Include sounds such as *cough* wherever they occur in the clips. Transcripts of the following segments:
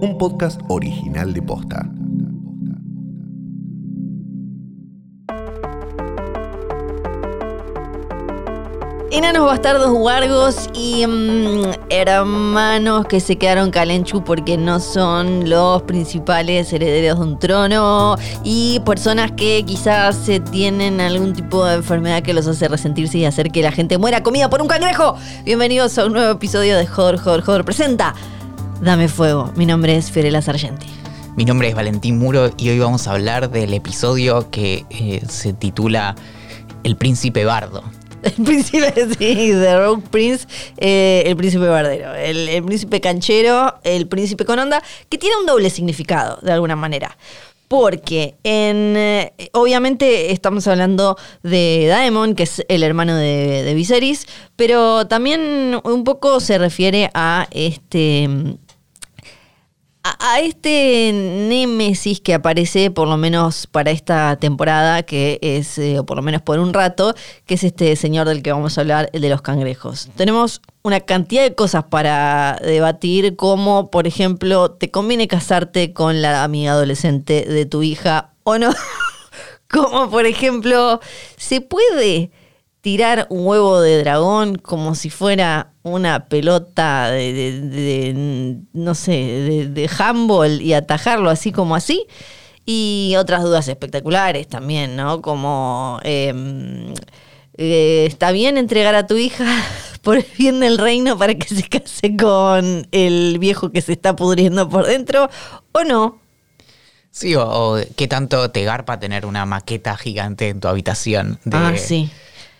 un podcast original de Posta. Enanos bastardos huargos y mm, hermanos que se quedaron calenchu porque no son los principales herederos de un trono y personas que quizás tienen algún tipo de enfermedad que los hace resentirse y hacer que la gente muera comida por un cangrejo. Bienvenidos a un nuevo episodio de Joder, Joder, Joder presenta Dame Fuego. Mi nombre es Fiorella Sargenti. Mi nombre es Valentín Muro y hoy vamos a hablar del episodio que eh, se titula El Príncipe Bardo. *laughs* El príncipe, sí, The Rogue Prince, eh, el príncipe bardero, el, el príncipe canchero, el príncipe con onda, que tiene un doble significado, de alguna manera. Porque en, eh, obviamente estamos hablando de Daemon, que es el hermano de, de Viserys, pero también un poco se refiere a este a, este némesis que aparece por lo menos para esta temporada, que es, eh, o por lo menos por un rato, que es este señor del que vamos a hablar, el de los cangrejos. Tenemos una cantidad de cosas para debatir, como por ejemplo, ¿te conviene casarte con la amiga adolescente de tu hija o no? *laughs* como por ejemplo, ¿se puede tirar un huevo de dragón como si fuera una pelota de, de- de- no sé, de, de handball y atajarlo así como así. Y otras dudas espectaculares también, ¿no? Como, eh, eh, ¿está bien entregar a tu hija *laughs* por el bien del reino para que se case con el viejo que se está pudriendo por dentro o no? Sí, o, o qué tanto te garpa tener una maqueta gigante en tu habitación. De, ah, sí.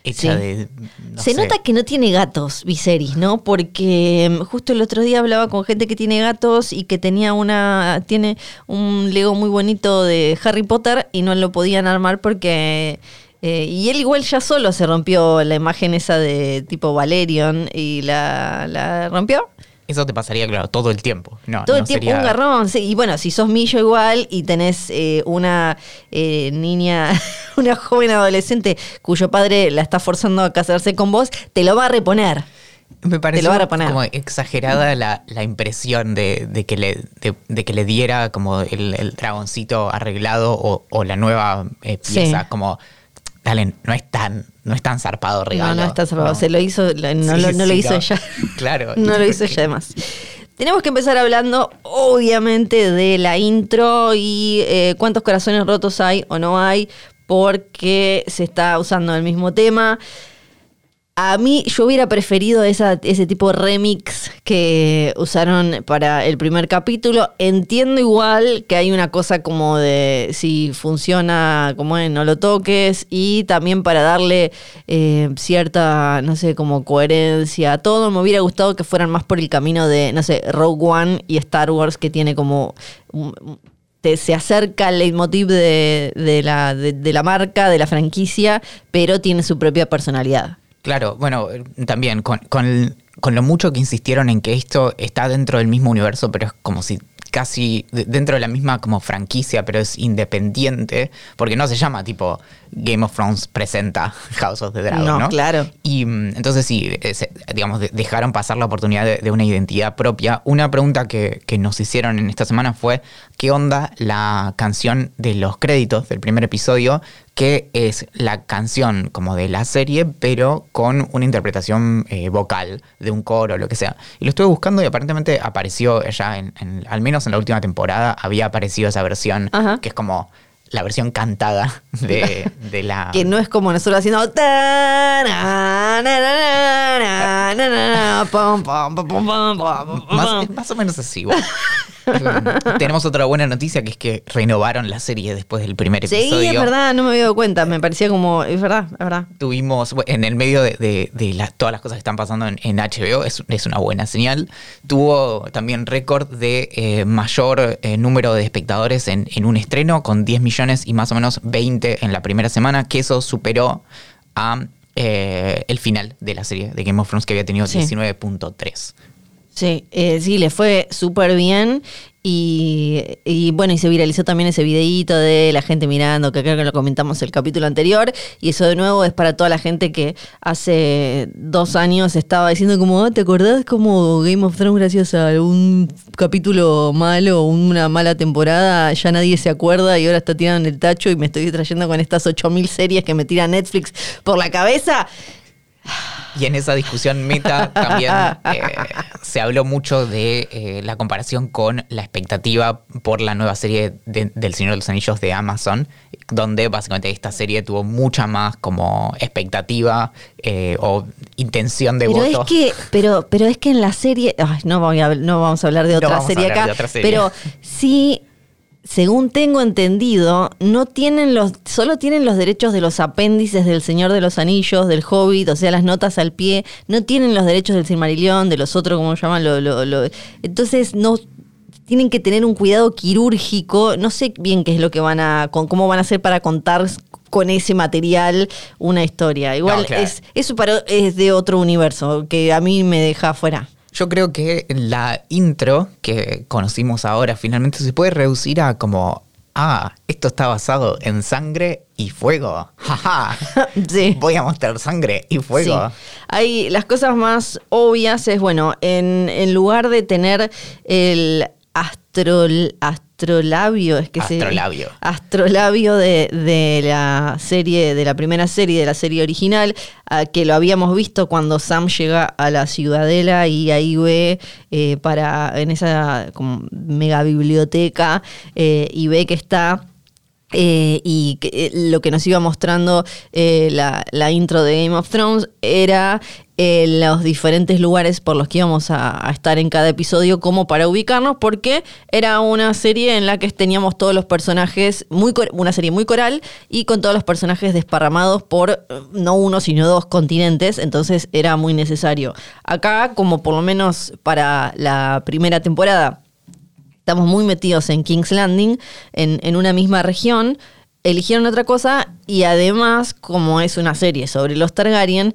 Hecha Sí. de. no Se sé. nota que no tiene gatos, Viserys, ¿no? Porque mm, justo el otro día hablaba con gente que tiene gatos y que tenía una. tiene un Lego muy bonito de Harry Potter y no lo podían armar porque. eh, y él igual ya solo se rompió la imagen esa de tipo Valerion y la, la rompió. Eso te pasaría, claro, todo el tiempo. No, Todo no el tiempo sería- un garrón. sí. Y bueno, si sos millo igual y tenés eh, una eh, niña, *laughs* una joven adolescente cuyo padre la está forzando a casarse con vos, te lo va a reponer. Me lo a poner. como exagerada la, la impresión de, de que le, de, de que le diera como el, el dragoncito arreglado o, o la nueva eh, pieza. Sí. Como, dale, no es tan, no es tan zarpado regalo. No, no está salvado. No. Se lo hizo, no, Sí, lo, no lo sí, hizo ella. *laughs* Claro. *laughs* No lo hizo ella además. Tenemos que empezar hablando, obviamente, de la intro y eh, cuántos corazones rotos hay o no hay, porque se está usando el mismo tema. A mí yo hubiera preferido ese tipo de remix que usaron para el primer capítulo. Entiendo igual que hay una cosa como de si funciona, como es, no lo toques. Y también para darle eh, cierta, no sé, como coherencia a todo. Me hubiera gustado que fueran más por el camino de, no sé, Rogue One y Star Wars que tiene como... te- se acerca al leitmotiv de, la, de la marca, de la franquicia, pero tiene su propia personalidad. Claro, bueno, también con, con, con lo mucho que insistieron en que esto está dentro del mismo universo, pero es como si casi de- dentro de la misma como franquicia, pero es independiente, porque no se llama tipo Game of Thrones presenta *laughs* House of the Dragon, No, ¿no? claro. Y mm, entonces sí, eh, se- digamos, de- dejaron pasar la oportunidad de, de una identidad propia. Una pregunta que, que nos hicieron en esta semana fue, ¿qué onda la canción de los créditos del primer episodio? Que es la canción como de la serie, pero con una interpretación eh, vocal de un coro o lo que sea. Y lo estuve buscando y aparentemente apareció ya, en, en- al menos en la última temporada, había aparecido esa versión, Ajá. que es como la versión cantada de, *laughs* de la... Que no es como nosotros haciendo. Más, más o menos así. bueno. *laughs* *laughs* Tenemos otra buena noticia que es que renovaron la serie después del primer Sí, episodio. es verdad, no me había dado cuenta. Me parecía como. Es verdad, es verdad. Tuvimos, en el medio de, de- de la- todas las cosas que están pasando en, en HBO, es, es una buena señal. Tuvo también récord de eh, mayor eh, número de espectadores en, en un estreno, con 10 millones y más o menos 20 en la primera semana, que eso superó a eh, el final de la serie de Game of Thrones, que había tenido Sí. 19.3. Sí, eh, sí, le fue súper bien. Y, y bueno, y se viralizó también ese videíto de la gente mirando, que creo que lo comentamos el capítulo anterior. Y eso de nuevo es para toda la gente que hace dos años estaba diciendo como, "Ah, ¿te acordás como Game of Thrones gracias a algún capítulo malo una mala temporada? Ya nadie se acuerda y ahora está tirando el tacho y me estoy distrayendo con estas 8000 series que me tira Netflix por la cabeza. Y en esa discusión meta también eh, se habló mucho de eh, la comparación con la expectativa por la nueva serie de- del Señor de los Anillos de Amazon, donde básicamente esta serie tuvo mucha más como expectativa eh, o intención de pero voto. es que pero pero es que en la serie ay, no, voy a- no vamos a hablar de No otra serie hablar acá de otra serie. pero sí según tengo entendido, no tienen los, solo tienen los derechos de los apéndices del Señor de los Anillos, del Hobbit, o sea, las notas al pie, no tienen los derechos del Silmarillion, de los otros, como llaman, lo, lo- lo- entonces no tienen que tener un cuidado quirúrgico, no sé bien qué es lo que van a, con, cómo van a hacer para contar con ese material una historia. Igual No, claro. es, eso para, es de otro universo, que a mí me deja fuera. Yo creo que la intro que conocimos ahora finalmente se puede reducir a como, ah, esto está basado en sangre y fuego. Jaja. *laughs* Sí. Voy a mostrar sangre y fuego. Sí. Hay las cosas más obvias es, bueno, en, en lugar de tener el astrol, astrolabio, es que se- Astrolabio. astrolabio de, de la serie, de la primera serie, de la serie original, que lo habíamos visto cuando Sam llega a la ciudadela y ahí ve eh, para, en esa como mega biblioteca, eh, y ve que está eh, y eh, lo que nos iba mostrando eh, la, intro de Game of Thrones era los diferentes lugares por los que íbamos a, estar en cada episodio como para ubicarnos porque era una serie en la que teníamos todos los personajes, una serie muy coral y con todos los personajes desparramados por no uno sino dos continentes, entonces era muy necesario. Acá como por lo menos para la primera temporada estamos muy metidos en King's Landing, en, en una misma región, eligieron otra cosa y además, como es una serie sobre los Targaryen,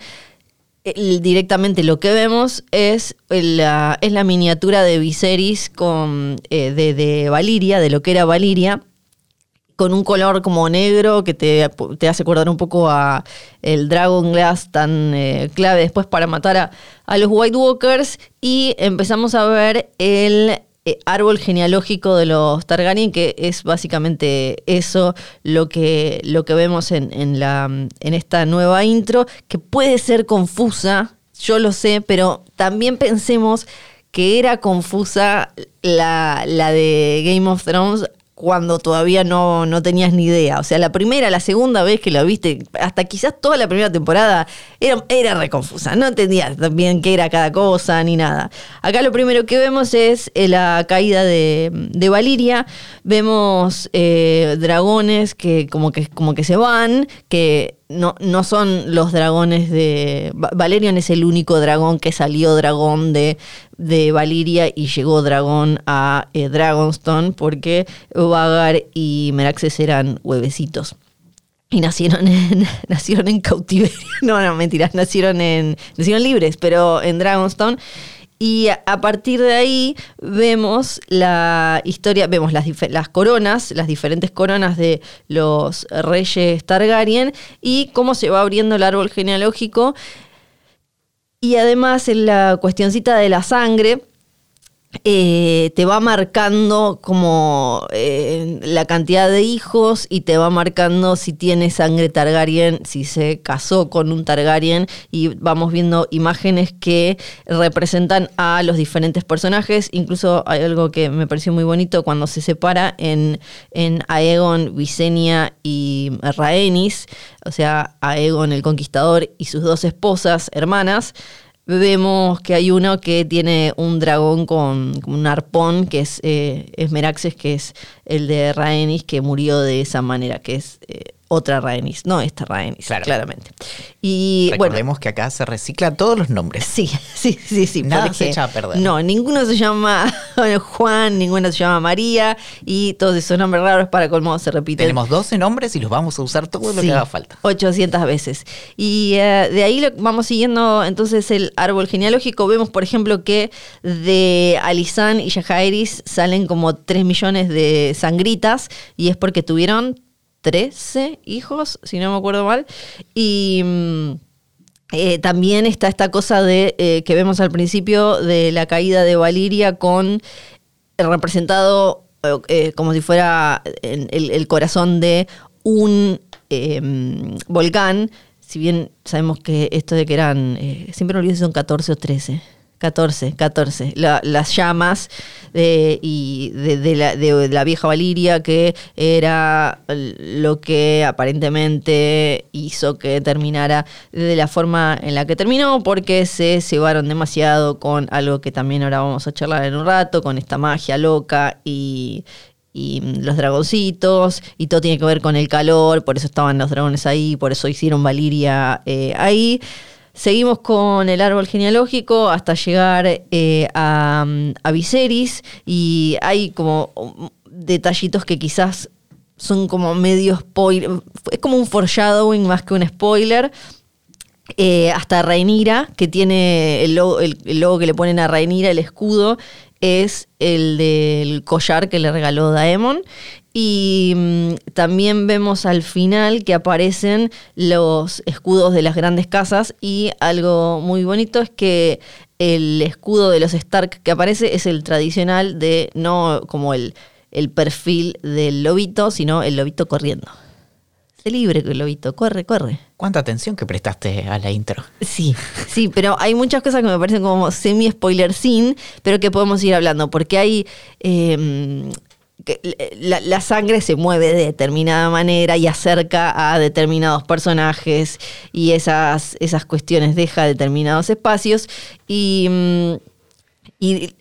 directamente lo que vemos es la, es la miniatura de Viserys con, eh, de, de Valiria, de lo que era Valiria, con un color como negro que te, te hace acordar un poco a el Dragon Glass tan eh, clave después para matar a, a los White Walkers y empezamos a ver el eh, árbol genealógico de los Targaryen que es básicamente eso lo que, lo que vemos en, en la, en esta nueva intro que puede ser confusa, yo lo sé, pero también pensemos que era confusa la, la de Game of Thrones cuando todavía no, no tenías ni idea. O sea, la primera, la segunda vez que la viste, hasta quizás toda la primera temporada, era, era re confusa. No entendías bien qué era cada cosa ni nada. Acá lo primero que vemos es eh, la caída de, de Valiria. Vemos eh, dragones que como, que como que se van, que no, no son los dragones de... Va- Valerion es el único dragón que salió dragón de, de Valiria y llegó dragón a eh, Dragonstone porque Vagar y Meraxes eran huevecitos. Y nacieron en, *laughs* nacieron en cautiverio. *laughs* No, no, mentiras. Nacieron. Nacieron libres, pero en Dragonstone. Y a, partir de ahí vemos la historia, vemos las, las coronas, las diferentes coronas de los reyes Targaryen y cómo se va abriendo el árbol genealógico. Y además en la cuestioncita de la sangre, eh, te va marcando como eh, la cantidad de hijos y te va marcando si tiene sangre Targaryen, si se casó con un Targaryen. Y vamos viendo imágenes que representan a los diferentes personajes. Incluso hay algo que me pareció muy bonito cuando se separa en, en Aegon, Visenya y Rhaenys, o sea, Aegon el Conquistador y sus dos esposas, hermanas vemos que hay uno que tiene un dragón con, con un arpón, que es, eh, es Meraxes, que es el de Rhaenys, que murió de esa manera, que es eh, otra Rhaenys, no esta Rhaenys, Claro. claramente. Y bueno, Recordemos que acá se recicla todos los nombres. Sí, *laughs* sí, sí, sí. Nada se echa a perder. No, ninguno se llama *laughs* Juan, ninguno se llama María y todos esos nombres raros para colmo se repiten. Tenemos 12 nombres y los vamos a usar todo lo que haga falta. 800 veces. Y eh, de ahí lo- vamos siguiendo entonces el árbol genealógico. Vemos, por ejemplo, que de Alizán y Yajaeris salen como 3 millones de sangritas y es porque tuvieron 13 hijos, si no me acuerdo mal. Y... mm, eh, también está esta cosa de eh, que vemos al principio de la caída de Valiria con representado eh, eh, como si fuera el, corazón de un eh, volcán. Si bien sabemos que esto de que eran, siempre me olvido si son 14 o 13. 14, 14. La- las llamas de, y de, de la, de la vieja Valiria, que era lo que aparentemente hizo que terminara de la forma en la que terminó, porque se cebaron demasiado con algo que también ahora vamos a charlar en un rato, con esta magia loca y, los dragoncitos, y todo tiene que ver con el calor, por eso estaban los dragones ahí, por eso hicieron Valiria eh, ahí. Seguimos con el árbol genealógico hasta llegar eh, a, Viserys y hay como um, detallitos que quizás son como medio spoiler, es como un foreshadowing más que un spoiler. Eh, hasta Rhaenyra, que tiene el logo, el- logo que le ponen a Rhaenyra, el escudo, es el del collar que le regaló Daemon. Y mm, también vemos al final que aparecen los escudos de las grandes casas y algo muy bonito es que el escudo de los Stark que aparece es el tradicional de no como el, el perfil del lobito, sino el lobito corriendo. Se libre el lobito, corre, corre. ¿Cuánta atención que prestaste a la intro? Sí, sí, pero hay muchas cosas que me parecen como semi-spoiler sin, pero que podemos ir hablando, porque hay... eh, la sangre se mueve de determinada manera y acerca a determinados personajes y esas, esas cuestiones deja determinados espacios. Y... mm, y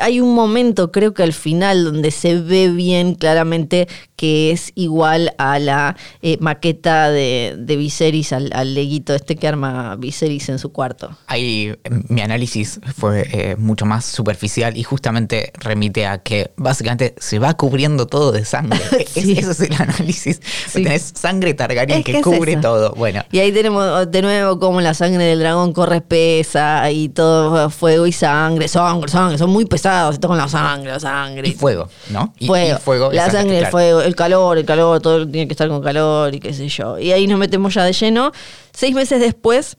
hay un momento, creo que al final, donde se ve bien claramente que es igual a la eh, maqueta de, de Viserys, al, al leguito este que arma Viserys en su cuarto. Ahí mi análisis fue eh, mucho más superficial y justamente remite a que básicamente se va cubriendo todo de sangre. *laughs* Sí. Es- Ese es el análisis. Sí. Tenés sangre Targaryen Es que, cubre todo. Bueno, Y ahí tenemos de nuevo como la sangre del dragón corre espesa y todo fuego y sangre, sangre, sangre, son muy pesados, esto con la sangre, la sangre. y fuego, ¿no? Y, fuego, y fuego la sangre, el fuego, el calor, el calor, todo tiene que estar con calor y qué sé yo. Y ahí nos metemos ya de lleno. Seis meses después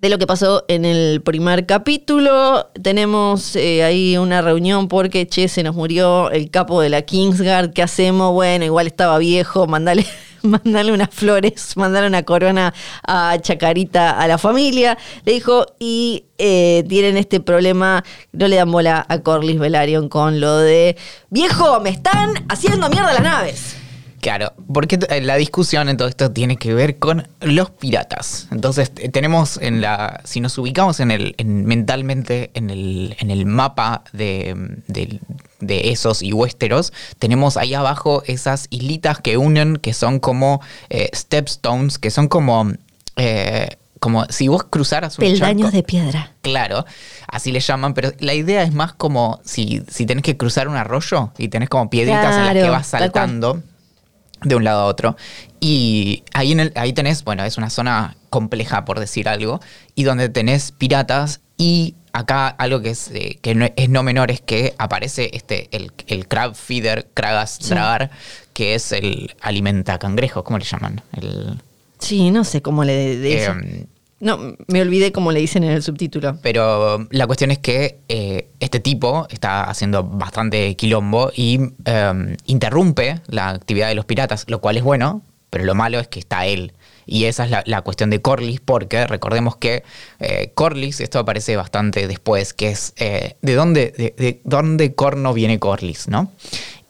de lo que pasó en el primer capítulo, tenemos eh, ahí una reunión porque, che, se nos murió el capo de la Kingsguard, ¿qué hacemos? Bueno, igual estaba viejo, mandale... *laughs* Mandale unas flores, mandale una corona a Chacarita a la familia, le dijo, y eh, tienen este problema, no le dan bola a Corlys Velaryon con lo de, viejo, me están haciendo mierda las naves. Claro, porque t- la discusión en todo esto tiene que ver con los piratas. Entonces t- tenemos en la, si nos ubicamos en el, en- mentalmente en el, en el mapa de, del- de esos y Westeros, tenemos ahí abajo esas islitas que unen, que son como eh, stepstones, que son como, eh, como si vos cruzaras un Peldaños charco- de piedra. Claro, así le llaman, pero la idea es más como si, si tenés que cruzar un arroyo y tenés como piedritas en las que vas saltando de un lado a otro. Y ahí, en el, ahí tenés, bueno, es una zona compleja, por decir algo, y donde tenés piratas y acá algo que es, eh, que no, es no menor es que aparece este, el, el crab feeder, Kragas Sí. Dragar, que es el alimenta cangrejos, ¿cómo le llaman? El, Sí, no sé cómo le em, no, me olvidé cómo le dicen en el subtítulo. Pero la cuestión es que eh, este tipo está haciendo bastante quilombo y eh, interrumpe la actividad de los piratas, lo cual es bueno, pero lo malo es que está él. Y esa es la, cuestión de Corlys, porque recordemos que eh, Corlys, esto aparece bastante después, que es eh, de dónde, de, de dónde corno viene Corlys, ¿no?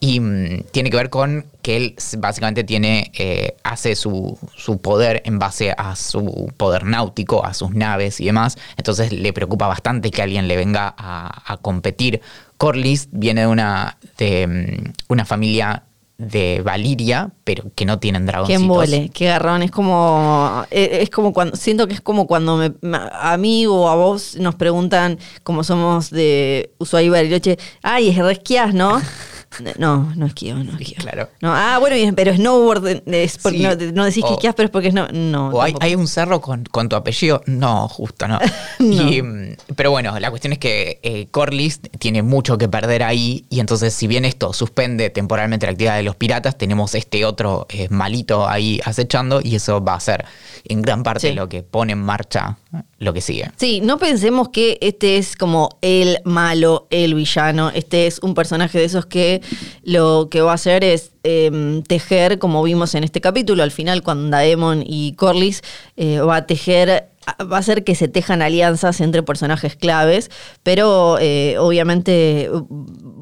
Y mm, tiene que ver con que él básicamente tiene, eh, hace su, su poder en base a su poder náutico, a sus naves y demás. Entonces le preocupa bastante que alguien le venga a, a competir. Corlys viene de una, de, mm, una familia de Valiria, pero que no tienen Qué dragoncitos. embole, qué garrón. Es como. eh, Es como cuando. Siento que es como cuando me- a mí o a vos nos preguntan, como somos de Ushuaia y Bariloche, ay, es resquiás, ¿no? *laughs* No, no esquío, no esquío. claro. No, ah, bueno, pero snowboard es porque Sí. no, no decís que esquías, pero es porque es no. no ¿O hay, un cerro con, con tu apellido? No, justo no. *laughs* No. Y, mm, pero bueno, la cuestión es que eh, Corlys tiene mucho que perder ahí y entonces si bien esto suspende temporalmente la actividad de los piratas, tenemos este otro eh, malito ahí acechando y eso va a ser en gran parte Sí. lo que pone en marcha lo que sigue. Sí, no pensemos que este es como el malo, el villano. Este es un personaje de esos que lo que va a hacer es eh, tejer, como vimos en este capítulo, al final cuando Daemon y Corlys eh, va a tejer, va a hacer que se tejan alianzas entre personajes claves, pero eh, obviamente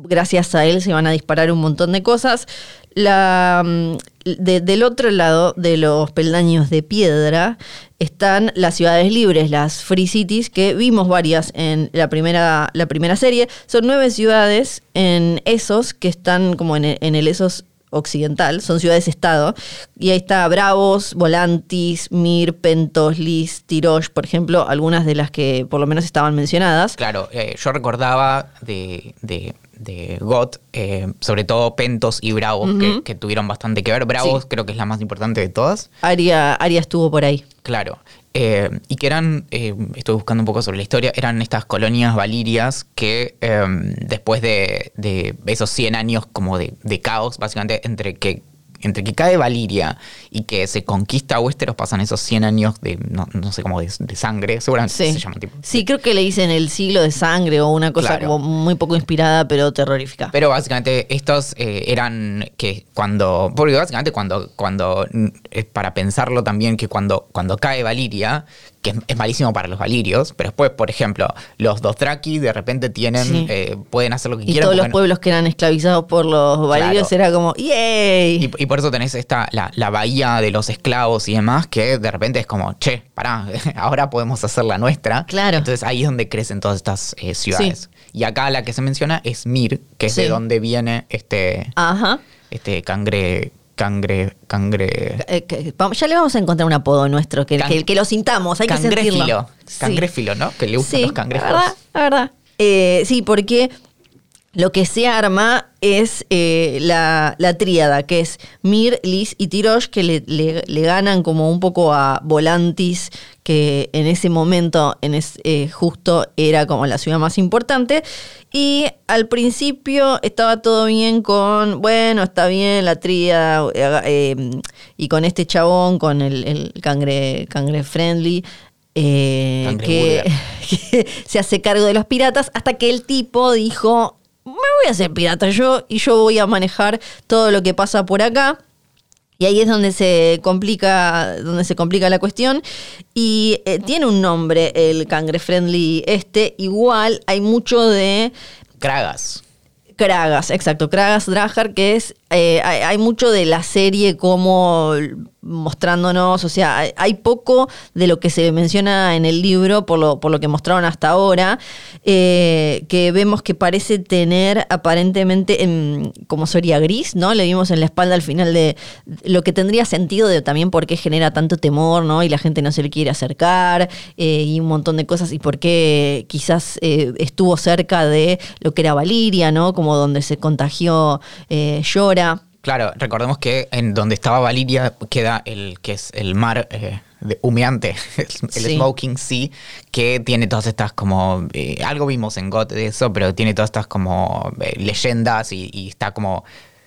gracias a él se van a disparar un montón de cosas. La, mm, de- del otro lado de los peldaños de piedra están las ciudades libres, las Free Cities, que vimos varias en la primera, la primera serie. Son nueve ciudades en esos que están como en en el esos occidental, son ciudades-estado, y ahí está Bravos, Volantis, Mir, Pentos, Lis, Tirosh, por ejemplo, algunas de las que por lo menos estaban mencionadas. Claro, eh, yo recordaba de, de, de GOT, eh, sobre todo Pentos y Bravos, que, que tuvieron bastante que ver. Bravos Sí. creo que es la más importante de todas. Aria, Aria estuvo por ahí. Claro. Eh, y que eran, eh, estoy buscando un poco sobre la historia, eran estas colonias valirias que eh, después de, de esos 100 años como de, de caos, básicamente entre que, entre que cae Valiria y que se conquista Westeros, pasan esos 100 años de, no, no sé cómo, de, de sangre, seguramente Sí. se llaman tipo. Sí, creo que le dicen el siglo de sangre o una cosa Claro. como muy poco inspirada, pero terrorífica. Pero básicamente estos eh, eran que cuando. Porque básicamente cuando. cuando es para pensarlo también que cuando, cuando cae Valiria, que es, es malísimo para los valirios, pero después, por ejemplo, los Dothraki de repente tienen. Sí. eh, pueden hacer lo que y quieran. todos los no- pueblos que eran esclavizados por los valirios Claro. era como, ¡yay! y, y por eso tenés esta, la, la bahía de los esclavos y demás, que de repente es como, che, pará, *laughs* ahora podemos hacer la nuestra. Claro. Entonces ahí es donde crecen todas estas eh, ciudades. Y acá la que se menciona es Mir, que es Sí. de donde viene este. Ajá. este cangre, cangre, cangre. Eh, ya le vamos a encontrar un apodo nuestro, que, Can- que, que lo sintamos, hay que Cangréfilo. sentirlo. Cangréfilo, ¿no? Que le gustan Sí, los cangrejos. La verdad, la verdad. Eh, sí, porque lo que se arma es eh, la, la tríada, que es Mir, Liz y Tirosh, que le, le- le ganan como un poco a Volantis, que en ese momento en es- eh, justo era como la ciudad más importante. Y al principio estaba todo bien con, bueno, está bien la tríada, eh, y con este chabón, con el, el cangre, cangre friendly. eh, *laughs* que se hace cargo de los piratas hasta que el tipo dijo, me voy a hacer pirata yo y yo voy a manejar todo lo que pasa por acá. Y ahí es donde se complica, donde se complica la cuestión. Y eh, tiene un nombre el cangre friendly este. Igual hay mucho de Kragas. Kragas, exacto, Kragas Drajar, que es, eh, hay, hay mucho de la serie como mostrándonos, o sea, hay, poco de lo que se menciona en el libro por lo, por lo que mostraron hasta ahora, eh, que vemos que parece tener aparentemente em, como Soria gris, ¿no? Le vimos en la espalda al final de lo que tendría sentido de también por qué genera tanto temor, ¿no? Y la gente no se le quiere acercar eh, y un montón de cosas y por qué quizás eh, estuvo cerca de lo que era Valiria, ¿no? Como donde se contagió eh, Llora. Claro, recordemos que en donde estaba Valiria queda el que es el mar eh, de- humeante, *laughs* el, Sí. Smoking Sea, que tiene todas estas como. eh, algo vimos en GOT de eso, pero tiene todas estas como eh, leyendas y, y está como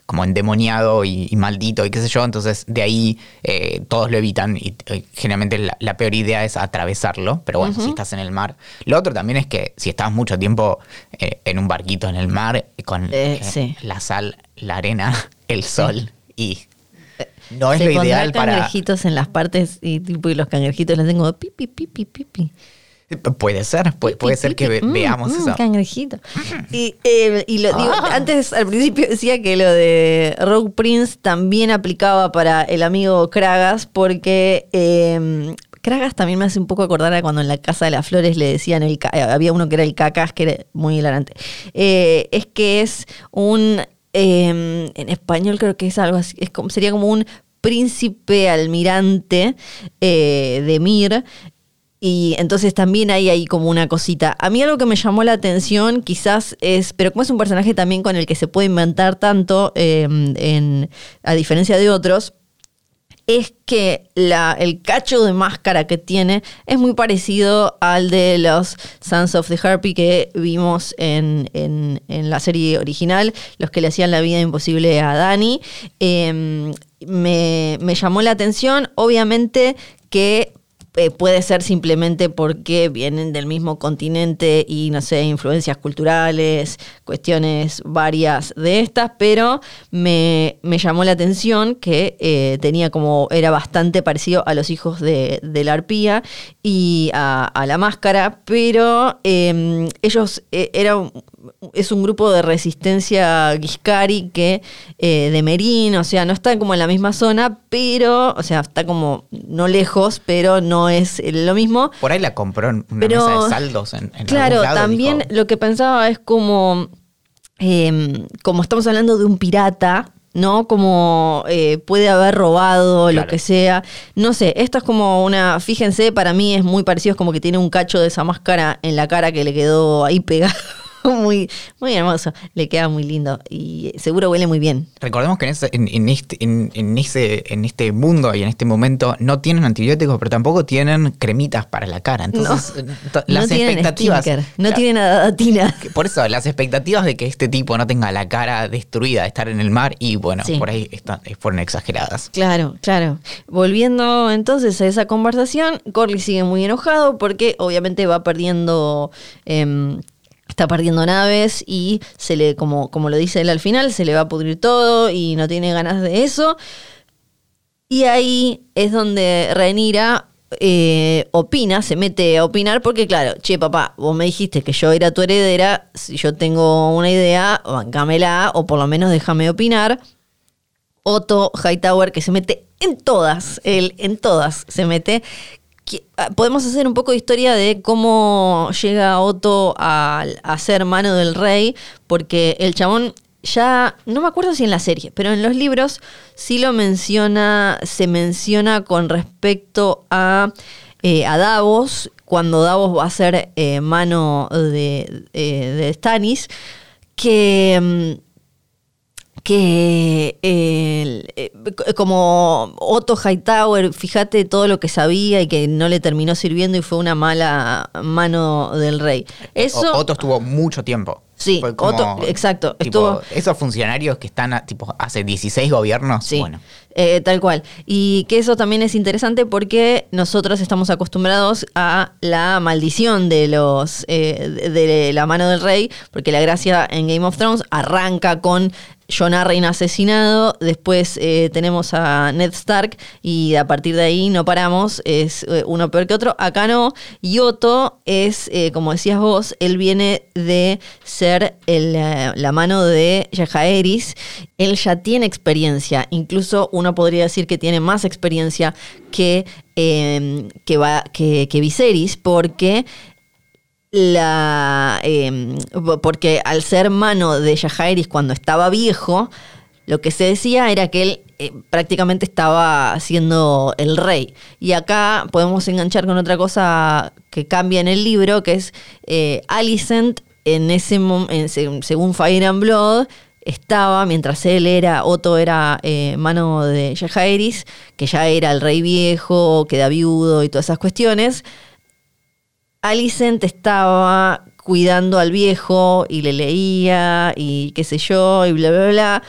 como endemoniado y, y maldito y qué sé yo, entonces de ahí eh, todos lo evitan y eh, generalmente la, la peor idea es atravesarlo, pero bueno, si estás en el mar. Lo otro también es que si estás mucho tiempo eh, en un barquito en el mar con sí. la sal, la arena, el sol y no es se lo ideal para... cangrejitos en las partes y, tipo, y los cangrejitos les tengo pipi, pipi, pipi. Puede ser, puede, puede ser que ve- Mm, veamos mm, eso. cangrejito. Y, eh, y lo digo, Ah. antes al principio decía que lo de Rogue Prince también aplicaba para el amigo Kragas, porque eh, Kragas también me hace un poco acordar a cuando en la Casa de las Flores le decían el eh, había uno que era el cacas, que era muy hilarante. Eh, es que es un eh, en español creo que es algo así, es como, sería como un príncipe almirante eh, de Mir. Y entonces también hay ahí como una cosita. A mí algo que me llamó la atención quizás es, pero como es un personaje también con el que se puede inventar tanto, eh, en, a diferencia de otros, es que la, el cacho de máscara que tiene es muy parecido al de los Sons of the Harpy que vimos en, en- la serie original, los que le hacían la vida imposible a Dani. Eh, me, me llamó la atención, obviamente que eh, puede ser simplemente porque vienen del mismo continente y no sé, influencias culturales, cuestiones varias de estas, pero me, me llamó la atención que eh, tenía como, era bastante parecido a los hijos de, la arpía y a, la máscara, pero eh, ellos eh, eran es un grupo de resistencia Giscari que eh, de Merín, o sea, no está como en la misma zona, pero, o sea, está como no lejos, pero no es lo mismo. Por ahí la compró en una Pero, mesa de saldos en, en claro, lado, también dijo, lo que pensaba es como, eh, como estamos hablando de un pirata, ¿no? Como eh, puede haber robado, lo Claro. que sea. No sé, esto es como una, fíjense, para mí es muy parecido, es como que tiene un cacho de esa máscara en la cara que le quedó ahí pegado. Muy, muy hermoso, le queda muy lindo y seguro huele muy bien. Recordemos que en, ese- en- en este, en, en ese, en este mundo y en este momento no tienen antibióticos, pero tampoco tienen cremitas para la cara. Entonces, eh, no las tienen expectativas. no Claro, tienen adatina. Por eso, las expectativas de que este tipo no tenga la cara destruida de estar en el mar, y bueno, Sí. por ahí están, eh, fueron exageradas. Claro, claro. Volviendo entonces a esa conversación, Corley sigue muy enojado porque obviamente va perdiendo, em, está perdiendo naves y se le, como, como lo dice él al final, se le va a pudrir todo y no tiene ganas de eso. Y ahí es donde Renira eh, opina, se mete a opinar porque claro, che papá, vos me dijiste que yo era tu heredera, si yo tengo una idea, bancámela o por lo menos déjame opinar. Otto Hightower que se mete en todas, él en todas se mete. Ah, Podemos hacer un poco de historia de cómo llega Otto a, ser mano del rey, porque el chabón ya, no me acuerdo si en la serie, pero en los libros sí lo menciona, se menciona con respecto a, eh, Davos, cuando Davos va a ser eh, mano de, eh, de Stannis, que... que el- eh, como Otto Hightower, fíjate todo lo que sabía y que no le terminó sirviendo y fue una mala mano del rey. Eso O- Otto estuvo mucho tiempo. Sí, como, Otto- exacto, tipo, estuvo- esos funcionarios que están a- tipo, hace 16 gobiernos, Sí, bueno. eh, tal cual. Y que eso también es interesante porque nosotros estamos acostumbrados a la maldición de los eh, de la mano del rey, porque la gracia en Game of Thrones arranca con Jon Arryn asesinado, después eh, tenemos a Ned Stark y a partir de ahí no paramos, es eh, uno peor que otro. Acá no. Y Otto es, eh, como decías vos, él viene de ser la mano de Jaehaerys. Él ya tiene experiencia, incluso uno podría decir que tiene más experiencia que, que Viserys, porque la eh, porque al ser mano de Jaehaerys cuando estaba viejo, lo que se decía era que él eh, prácticamente estaba siendo el rey. Y acá podemos enganchar con otra cosa que cambia en el libro, que es eh, Alicent en ese según Fire and Blood estaba, mientras él era, Otto era eh, mano de Jaehaerys, que ya era el rey viejo, queda viudo y todas esas cuestiones, Alicent estaba cuidando al viejo y le leía y qué sé yo y bla, bla, bla.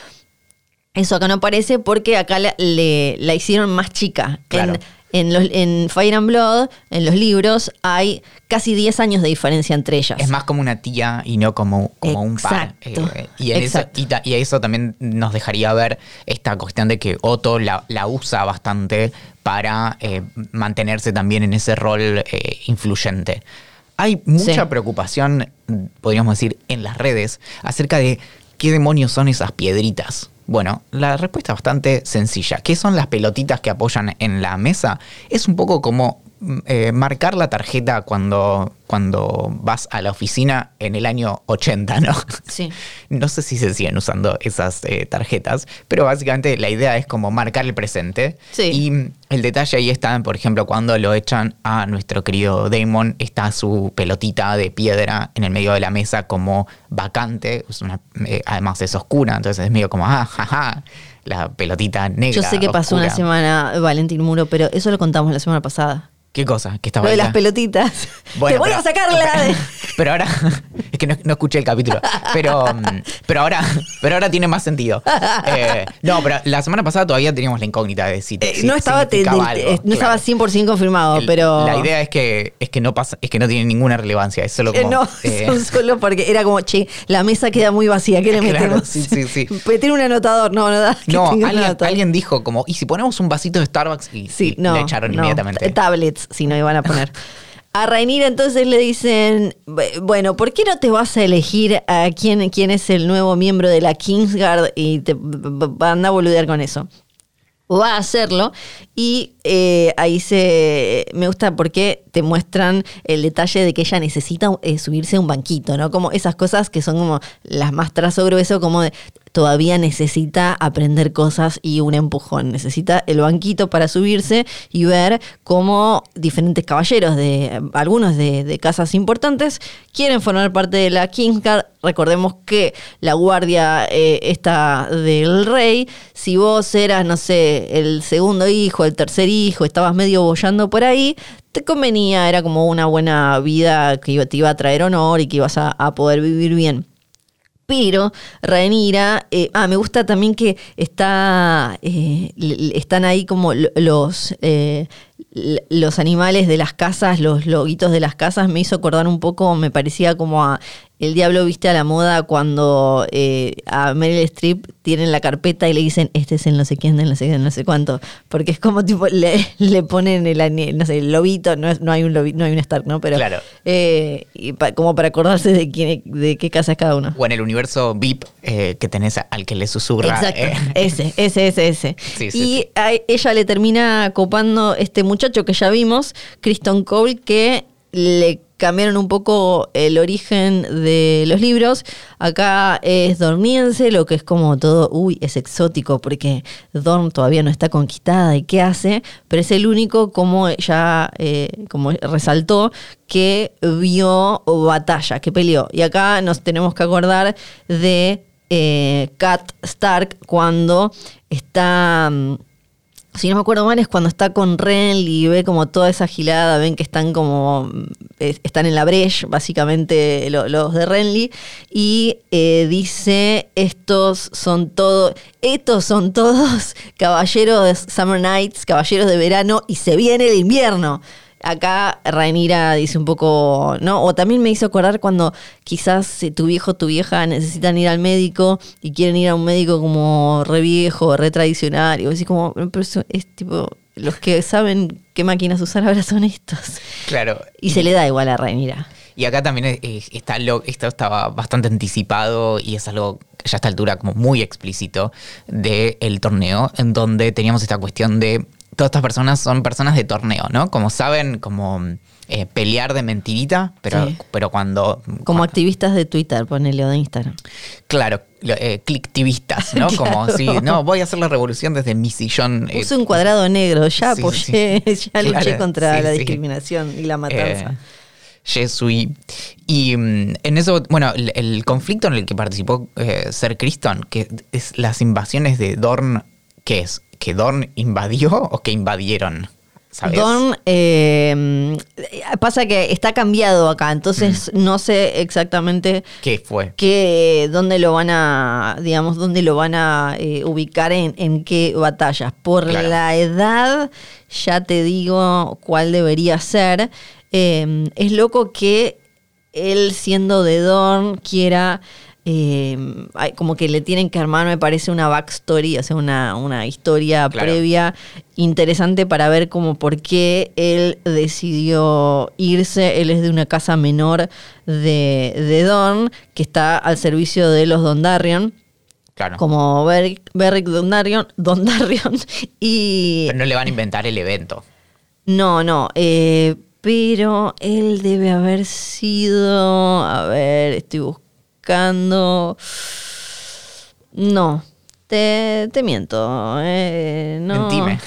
Eso acá no aparece porque acá la, le- la hicieron más chica. Claro. En, los, en Fire and Blood, en los libros, hay casi 10 años de diferencia entre ellas. Es más como una tía y no como, como un par. Eh, y, en eso, y, ta- y eso también nos dejaría ver esta cuestión de que Otto la, la usa bastante para eh, mantenerse también en ese rol eh, influyente. Hay mucha Sí. preocupación, podríamos decir, en las redes acerca de qué demonios son esas piedritas. Bueno, la respuesta es bastante sencilla. ¿Qué son las pelotitas que apoyan en la mesa? Es un poco como eh, marcar la tarjeta cuando, cuando vas a la oficina en el año 80, ¿no? Sí. No sé si se siguen usando esas eh, tarjetas, pero básicamente la idea es como marcar el presente. Sí. Y el detalle ahí está, por ejemplo, cuando lo echan a nuestro querido Damon, está su pelotita de piedra en el medio de la mesa como vacante. Es una- eh, además es oscura, entonces es medio como, ah, jaja, la pelotita negra. Yo sé que pasó una semana Valentín Muro, pero eso lo contamos la semana pasada. ¿Qué cosa? Que estaba Lo de las la- pelotitas. *laughs* Bueno, Te voy pero- a sacarla de... Pero ahora, *laughs* es que no, no escuché el capítulo, pero, mm, pero, ahora, pero ahora tiene más sentido. *laughs* Eh, no, pero la semana pasada todavía teníamos la incógnita de si, Eh, si no estaba, te- te- eh, no estaba claro. 100% confirmado, El- pero... La idea es que, es que no pasa, es que no tiene ninguna relevancia, es solo como... no, son solo porque era como, che, la mesa queda muy vacía, ¿qué le Claro, metemos? sí, sí, sí. Meter un anotador, no, no da. no, alguien, anotador. alguien dijo como, ¿y si ponemos un vasito de Starbucks? Y, Sí, y no. le echaron no. inmediatamente. Tablets, si no iban a poner. A Rainira entonces le dicen, "Bu- bueno, ¿por qué no te vas a elegir a quién, quién es el nuevo miembro de la Kingsguard y te van a boludear con eso? va a hacerlo y eh, ahí se me gusta porque te muestran el detalle de que ella necesita eh, subirse a un banquito, ¿no? Como esas cosas que son como las más trazo grueso, como de todavía necesita aprender cosas y un empujón, necesita el banquito para subirse y ver cómo diferentes caballeros de algunos de, casas importantes quieren formar parte de la Kingsguard. Recordemos que la guardia eh, está del rey, si vos eras, no sé, el segundo hijo, el tercer hijo, estabas medio bollando por ahí, te convenía, era como una buena vida que te iba a traer honor y que ibas a, poder vivir bien. Pero Rhaenyra, eh, ah, me gusta también que está, eh, están ahí como lo- los, eh, los animales de las casas, los loguitos de las casas, me hizo acordar un poco, me parecía como a El Diablo Viste a la Moda cuando eh, a Meryl Streep tienen la carpeta y le dicen, este es el no sé quién, del no sé quién, no sé cuánto, porque es como tipo, le, le ponen el, no sé, el lobito, no, es- no hay un lobito, no hay un Stark, ¿no? Pero Claro. eh, y pa- como para acordarse de, quién, de qué casa es cada uno. O en el universo VIP eh, que tenés al que le susurra. Exacto, *laughs* ese, ese, ese, ese. Sí, sí, y sí. a ella le termina copando este muchacho que ya vimos, Kristen Cole, que le cambiaron un poco el origen de los libros. Acá es dorniense, lo que es como todo, uy, es exótico porque Dorn todavía no está conquistada y qué hace, pero es el único, como ya eh, como resaltó, que vio batalla, que peleó. Y acá nos tenemos que acordar de eh, Kat Stark cuando está... si no me acuerdo mal, es cuando está con Renly y ve como toda esa gilada, ven que están como, mm, es- están en la breche, básicamente lo- los de Renly, y eh, dice, estos son todos, estos son todos *laughs* caballeros de Summer Nights, caballeros de verano, y se viene el invierno. Acá Rainira dice un poco, ¿no? O también me hizo acordar cuando quizás tu viejo o tu vieja necesitan ir al médico y quieren ir a un médico como re viejo, re tradicional. Y vos decís como, pero eso es tipo, los que saben qué máquinas usar ahora son estos. Claro. Y se le da igual a Rainira. Y acá también está lo, esto estaba bastante anticipado y es algo ya a esta altura como muy explícito del torneo, en donde teníamos esta cuestión de todas estas personas son personas de torneo, ¿no? Como saben, como eh, pelear de mentirita, pero, Sí. pero cuando... Como cuando- activistas de Twitter, ponele o de Instagram. Claro, eh, clicktivistas, ¿no? *laughs* Como si, no, voy a hacer la revolución desde mi sillón. eh, Puse un cuadrado negro, ya sí, apoyé, *laughs* ya luché Claro, contra la discriminación y la matanza. Eh, Jesui. Y mm, en eso, bueno, el, el conflicto en el que participó eh, Ser Criston, que es las invasiones de Dorn, ¿qué es? ¿Que Dorn invadió o que invadieron? ¿Sabes? Dorn, eh, pasa que está cambiado acá, entonces Mm. no sé exactamente ¿Qué fue? qué, dónde lo van a, digamos, dónde lo van a eh, ubicar en, en qué batallas. Por Claro. la edad, ya te digo cuál debería ser. Eh, es loco que él siendo de Dorn quiera... eh, hay- como que le tienen que armar, me parece, una backstory, o sea, una, una historia Claro. previa interesante para ver como por qué él decidió irse. Él es de una casa menor de, de Dorn, que está al servicio de los Dondarrion, Claro. como Beric, Beric Dondarrion, *laughs* Dondarrion y... Pero no le van a inventar el evento. No, no. eh, pero él debe haber sido. A ver, estoy buscando. No. Te, te miento. eh, no. *laughs*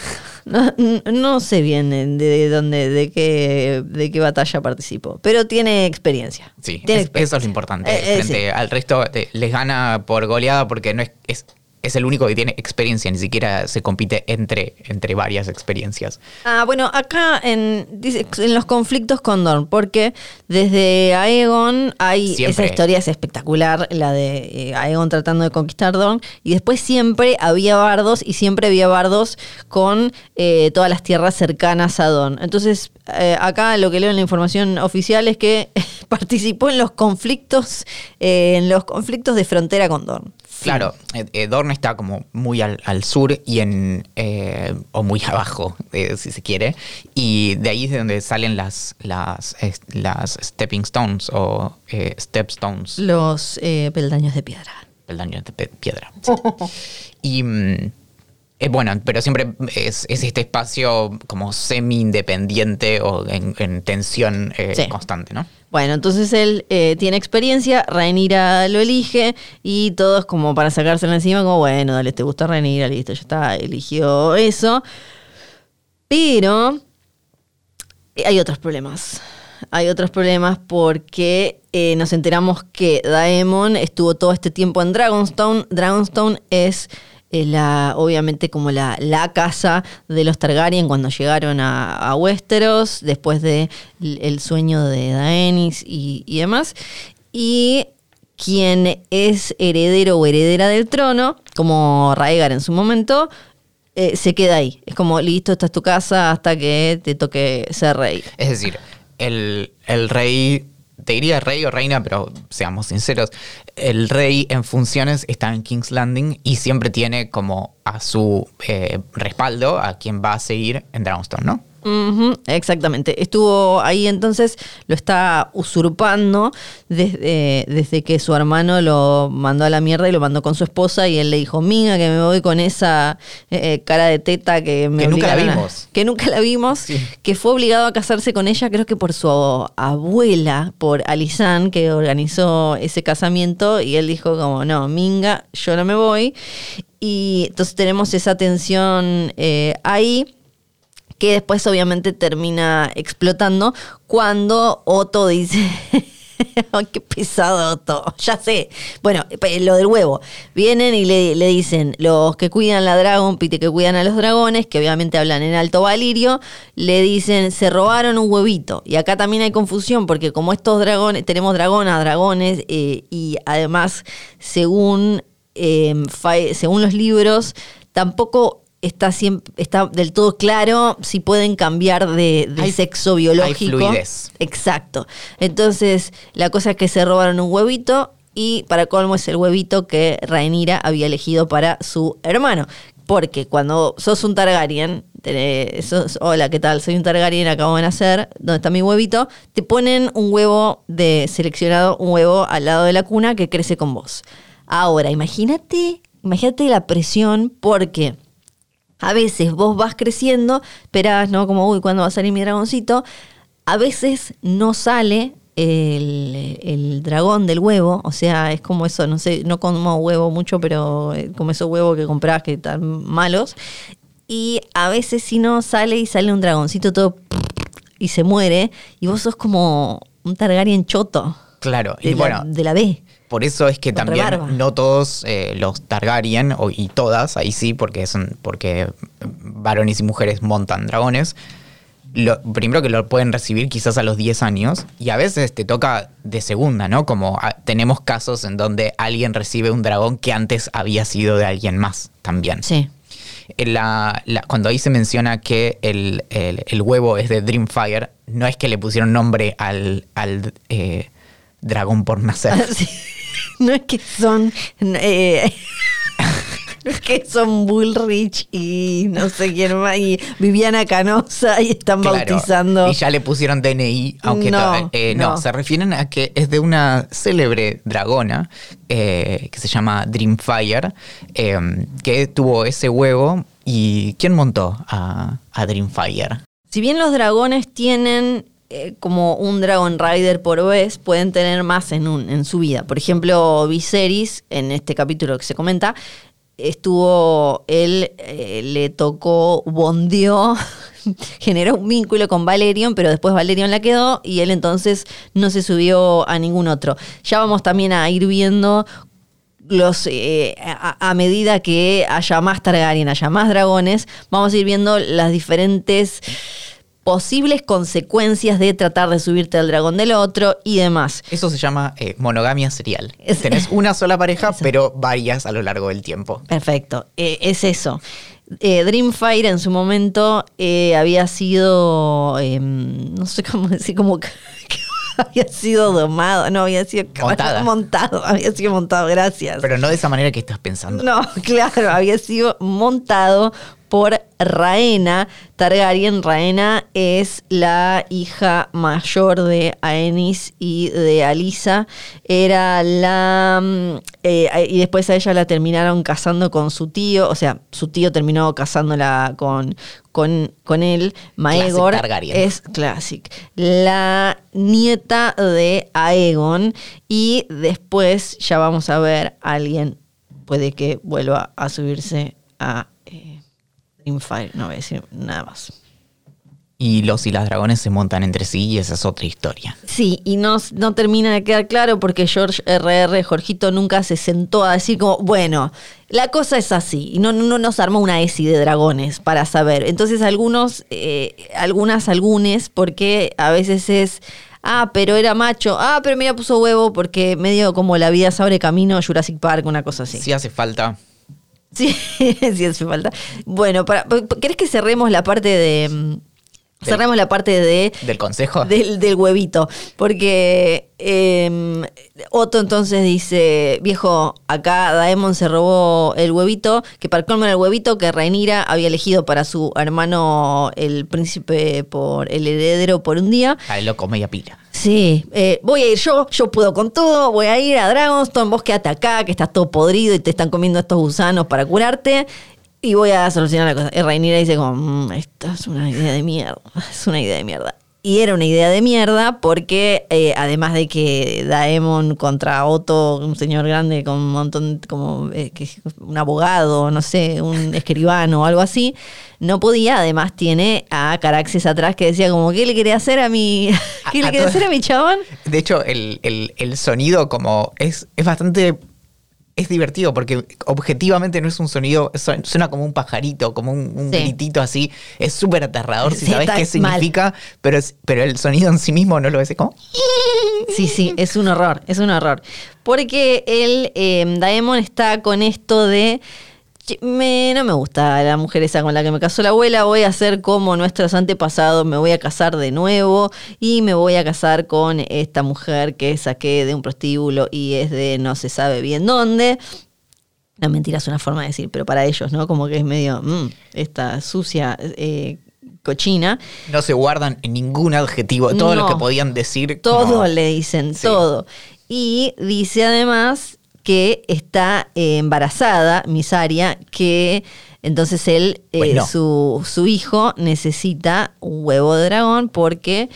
No, no sé bien de, de dónde, de qué, de qué batalla participó, pero tiene experiencia. Sí, Tiene es- exper- eso es lo importante. Eh, eh, Frente sí. al resto les gana por goleada porque no es, es, es el único que tiene experiencia, ni siquiera se compite entre, entre varias experiencias. Ah, bueno, acá en, en los conflictos con Dorn, porque desde Aegon hay Siempre. esa historia es espectacular, la de eh, Aegon tratando de conquistar Dorn, y después siempre había bardos y siempre había bardos con eh, todas las tierras cercanas a Dorn. Entonces, eh, acá lo que leo en la información oficial es que *laughs* participó en los conflictos, eh, en los conflictos de frontera con Dorn. Claro, Dorne está como muy al, al sur y en eh, o muy *laughs* abajo, eh, si se quiere, y de ahí es de donde salen las las, las stepping stones o eh, stepstones, Los eh, peldaños de piedra. peldaños de piedra. sí. *laughs* y mm, eh, bueno, pero siempre es, es este espacio como semi-independiente o en, en tensión eh, Sí. constante, ¿no? Bueno, entonces él eh, tiene experiencia, Rhaenyra lo elige y todos como para sacárselo encima, como bueno, dale, te gusta Rhaenyra, listo, ya está, eligió eso. Pero hay otros problemas. Hay otros problemas porque eh, nos enteramos que Daemon estuvo todo este tiempo en Dragonstone. Dragonstone es la, obviamente como la, la casa de los Targaryen cuando llegaron a, a Westeros, después de el sueño de Daenerys y, y demás. Y quien es heredero o heredera del trono, como Raegar en su momento, eh, se queda ahí. Es como, listo, esta es tu casa hasta que te toque ser rey. Es decir, el, el rey, te diría rey o reina, pero seamos sinceros, el rey en funciones está en King's Landing y siempre tiene como a su eh, respaldo a quien va a seguir en Dragonstone, ¿no? Exactamente. Estuvo ahí entonces, lo está usurpando desde, desde que su hermano lo mandó a la mierda y lo mandó con su esposa y él le dijo, miga, que me voy con esa eh, cara de teta que me Que nunca la obligaron a-". vimos. Que nunca la vimos, Sí. que fue obligado a casarse con ella, creo que por su abuela, por Alisan, que organizó ese casamiento y él dijo como, no, minga, yo no me voy. Y entonces tenemos esa tensión eh, ahí que después obviamente termina explotando cuando Otto dice, *laughs* qué pesado Otto, ya sé. Bueno, lo del huevo. Vienen y le, le dicen, los que cuidan la Dragon Pit y que cuidan a los dragones, que obviamente hablan en alto valirio, le dicen, se robaron un huevito. Y acá también hay confusión, porque como estos dragones, tenemos dragonas, dragones, eh, y además, según, eh, según los libros, tampoco está siempre está del todo claro si pueden cambiar de, de Hay- sexo biológico. hay fluidez. Exacto. Entonces, la cosa es que se robaron un huevito y para colmo es el huevito que Rhaenyra había elegido para su hermano. Porque cuando sos un Targaryen, tenés- sos, hola, ¿qué tal? Soy un Targaryen, acabo de nacer, ¿dónde está mi huevito? Te ponen un huevo de seleccionado, un huevo al lado de la cuna que crece con vos. Ahora, imagínate, imagínate la presión porque a veces vos vas creciendo, esperás, ¿no? Como, uy, ¿cuándo va a salir mi dragoncito? A veces no sale el, el dragón del huevo, o sea, es como eso, no sé, no como huevo mucho, pero eh, como esos huevos que comprás que están malos. Y a veces si no sale y sale un dragoncito todo y se muere, y vos sos como un Targaryen choto. Claro, y bueno, de la B. Por eso es que Con también rebarba. no todos eh, los Targaryen, o- y todas, ahí sí, porque son porque varones y mujeres montan dragones. Lo, primero que lo pueden recibir quizás a los 10 años y a veces te toca de segunda, ¿no? Como ah, tenemos casos en donde alguien recibe un dragón que antes había sido de alguien más también. Sí. La- la- cuando ahí se menciona que el, el- el huevo es de Dreamfire, no es que le pusieron nombre al, al, eh, dragón por nacer. Sí. *laughs* No es que son. eh, *laughs* no es que son Bullrich y no sé quién más, y Viviana Canosa y están Claro, bautizando. Y ya le pusieron DNI, aunque No, eh, no, no. se refieren a que es de una célebre dragona eh, que se llama Dreamfire, eh, que tuvo ese huevo. ¿Y quién montó a, a Dreamfire? Si bien los dragones tienen eh, como un Dragon Rider por vez, pueden tener más en, un, en su vida. Por ejemplo, Viserys, en este capítulo que se comenta, estuvo, él eh, le tocó, bondeó, *laughs* generó un vínculo con Valerion, pero después Valerion la quedó y él entonces no se subió a ningún otro. Ya vamos también a ir viendo los eh, a, a medida que haya más Targaryen, haya más dragones, vamos a ir viendo las diferentes posibles consecuencias de tratar de subirte al dragón del otro y demás. Eso se llama eh, monogamia serial. Es- Tenés una sola pareja, *laughs* Eso. pero varias a lo largo del tiempo. Perfecto, eh, es eso. Eh, Dreamfire en su momento había sido, em, no sé cómo decir, como que *laughs* había sido domado, no, había sido Montada. montado, había sido montado, gracias. Pero no de esa manera que estás pensando. No, *laughs* claro, había sido montado por Raena Targaryen. Raena es la hija mayor de Aenys y de Alisa. Era la... mm, eh, y después a ella la terminaron casando con su tío, o sea, su tío terminó casándola con, con, con él. Maegor es Classic. La nieta de Aegon. Y después ya vamos a ver a alguien, puede que vuelva a subirse a Dreamfire. No voy a decir nada más. Y los y las dragones se montan entre sí y esa es otra historia. Sí, y no, no termina de quedar claro porque George R.R. Jorgito nunca se sentó a decir como, bueno, la cosa es así. Y no, no nos armó una ESI de dragones para saber. Entonces algunos, eh, algunas, algunes, porque a veces es, ah, pero era macho, ah, pero mira, puso huevo porque medio como la vida se abre camino, Jurassic Park, una cosa así. Si hace falta. Sí, *laughs* sí hace falta. Bueno, para, ¿querés que cerremos la parte de... Cerremos la parte de Del consejo. del, del huevito. Porque eh, Otto entonces dice, viejo, acá Daemon se robó el huevito, que para el colmo era el huevito que Rhaenyra había elegido para su hermano el príncipe por el heredero por un día. Al loco media pila. Sí, eh, voy a ir yo, yo puedo con todo, voy a ir a Dragonstone, vos quedate acá, que estás todo podrido y te están comiendo estos gusanos para curarte. Y voy a solucionar la cosa. Y Rhaenyra dice como, "Mm, esto es una idea de mierda, *laughs* es una idea de mierda. Y era una idea de mierda porque eh, además de que Daemon contra Otto, un señor grande con un montón, como eh, que un abogado, no sé, un *laughs* escribano o algo así, no podía. Además tiene a Caraxes atrás que decía como, ¿qué le quería hacer a mi, *laughs* qué A- le a quería hacer a mi chabón? De hecho, el, el- el sonido como es, es bastante... Es divertido porque objetivamente no es un sonido, su- suena como un pajarito, como un, un Sí. gritito así. Es súper aterrador si Sí, sabes qué mal. significa, pero, es- pero el sonido en sí mismo no lo ves. Es como... Sí, sí, es un horror, es un horror. Porque el eh, Daemon está con esto de. "Che, me- no me gusta la mujer esa con la que me casó la abuela, voy a hacer como nuestros antepasados, me voy a casar de nuevo y me voy a casar con esta mujer que saqué de un prostíbulo y es de no se sabe bien dónde. No, mentira, es una forma de decir, pero para ellos, ¿no? Como que es medio, mm, esta sucia eh, cochina. No se guardan en ningún adjetivo. Todo lo que podían decir. Todo como- le dicen, Sí. todo. Y dice además que está eh, embarazada, Misaria, que entonces él, eh, Pues su, su hijo, necesita un huevo de dragón porque,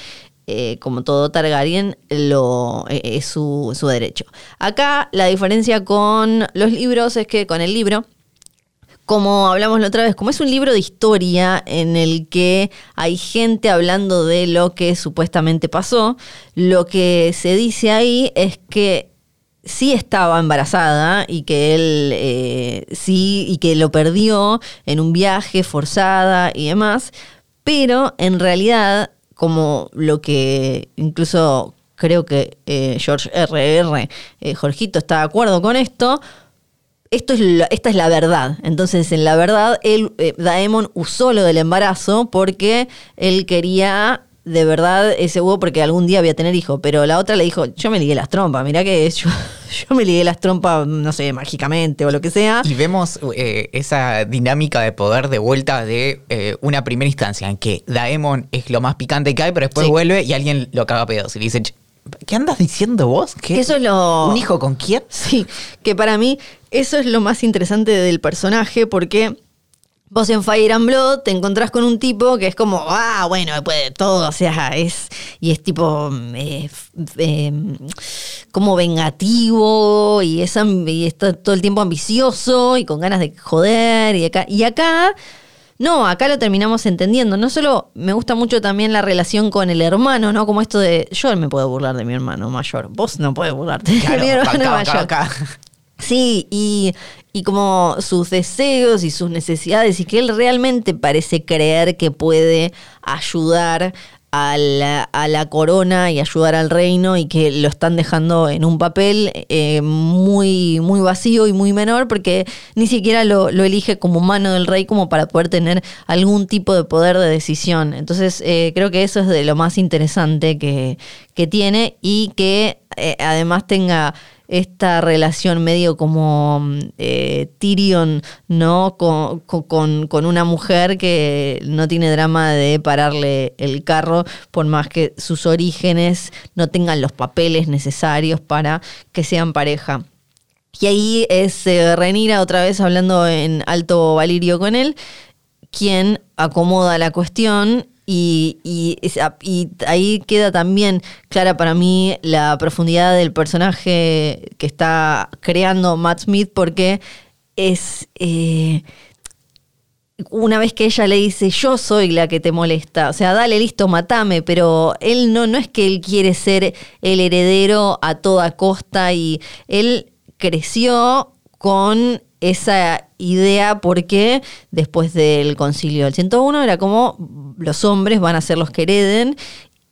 eh, como todo Targaryen, lo, es su, su derecho. Acá la diferencia con los libros es que con el libro como hablamos la otra vez, como es un libro de historia en el que hay gente hablando de lo que supuestamente pasó, lo que se dice ahí es que sí estaba embarazada y que él eh, sí y que lo perdió en un viaje forzada y demás, pero en realidad como lo que incluso creo que eh, George R.R. eh, Jorgito está de acuerdo con esto, esto esta es la verdad. Entonces, en la verdad, él, eh, Daemon usó lo del embarazo porque él quería de verdad ese huevo porque algún día voy a tener hijo. Pero la otra le dijo, yo me ligué las trompas, mirá que *laughs* yo, yo me ligué las trompas, no sé, mágicamente o lo que sea. Y vemos eh, esa dinámica de poder de vuelta de eh, una primera instancia en que Daemon es lo más picante que hay, pero después Sí. vuelve y alguien lo caga a pedos y le dice, "Ch, ¿qué andas diciendo vos? ¿Qué? Eso es lo- ¿Un hijo con quién? Sí, que para mí eso es lo más interesante del personaje porque Vos en Fire and Blood te encontrás con un tipo que es como, ah, bueno, puede todo, o sea, es. Y es tipo. eh, f- eh, como vengativo y, es, y está todo el tiempo ambicioso y con ganas de joder. Y acá, y acá. No, acá lo terminamos entendiendo. No solo me gusta mucho también la relación con el hermano, ¿no? Como esto de yo me puedo burlar de mi hermano mayor. Vos no puedes burlarte de mi hermano acá, mayor. acá, acá. Sí, y, y como sus deseos y sus necesidades, y que él realmente parece creer que puede ayudar a la, corona y ayudar al reino, y que lo están dejando en un papel eh, muy, muy vacío y muy menor, porque ni siquiera lo, lo elige como mano del rey, como para poder tener algún tipo de poder de decisión. Entonces, eh, creo que eso es de lo más interesante que, que tiene, y que eh, además tenga esta relación medio como mm, eh, Tyrion, ¿no? Con, con- con una mujer que no tiene drama de pararle el carro, por más que sus orígenes no tengan los papeles necesarios para que sean pareja. Y ahí es eh, Renira otra vez hablando en alto valirio con él, quien acomoda la cuestión y, y, ahí queda también clara para mí la profundidad del personaje que está creando Matt Smith porque es... eh, una vez que ella le dice, yo soy la que te molesta, o sea, dale, listo, matame, pero él no, no es que él quiere ser el heredero a toda costa y él creció con esa idea porque después del concilio del 101 era como los hombres van a ser los que hereden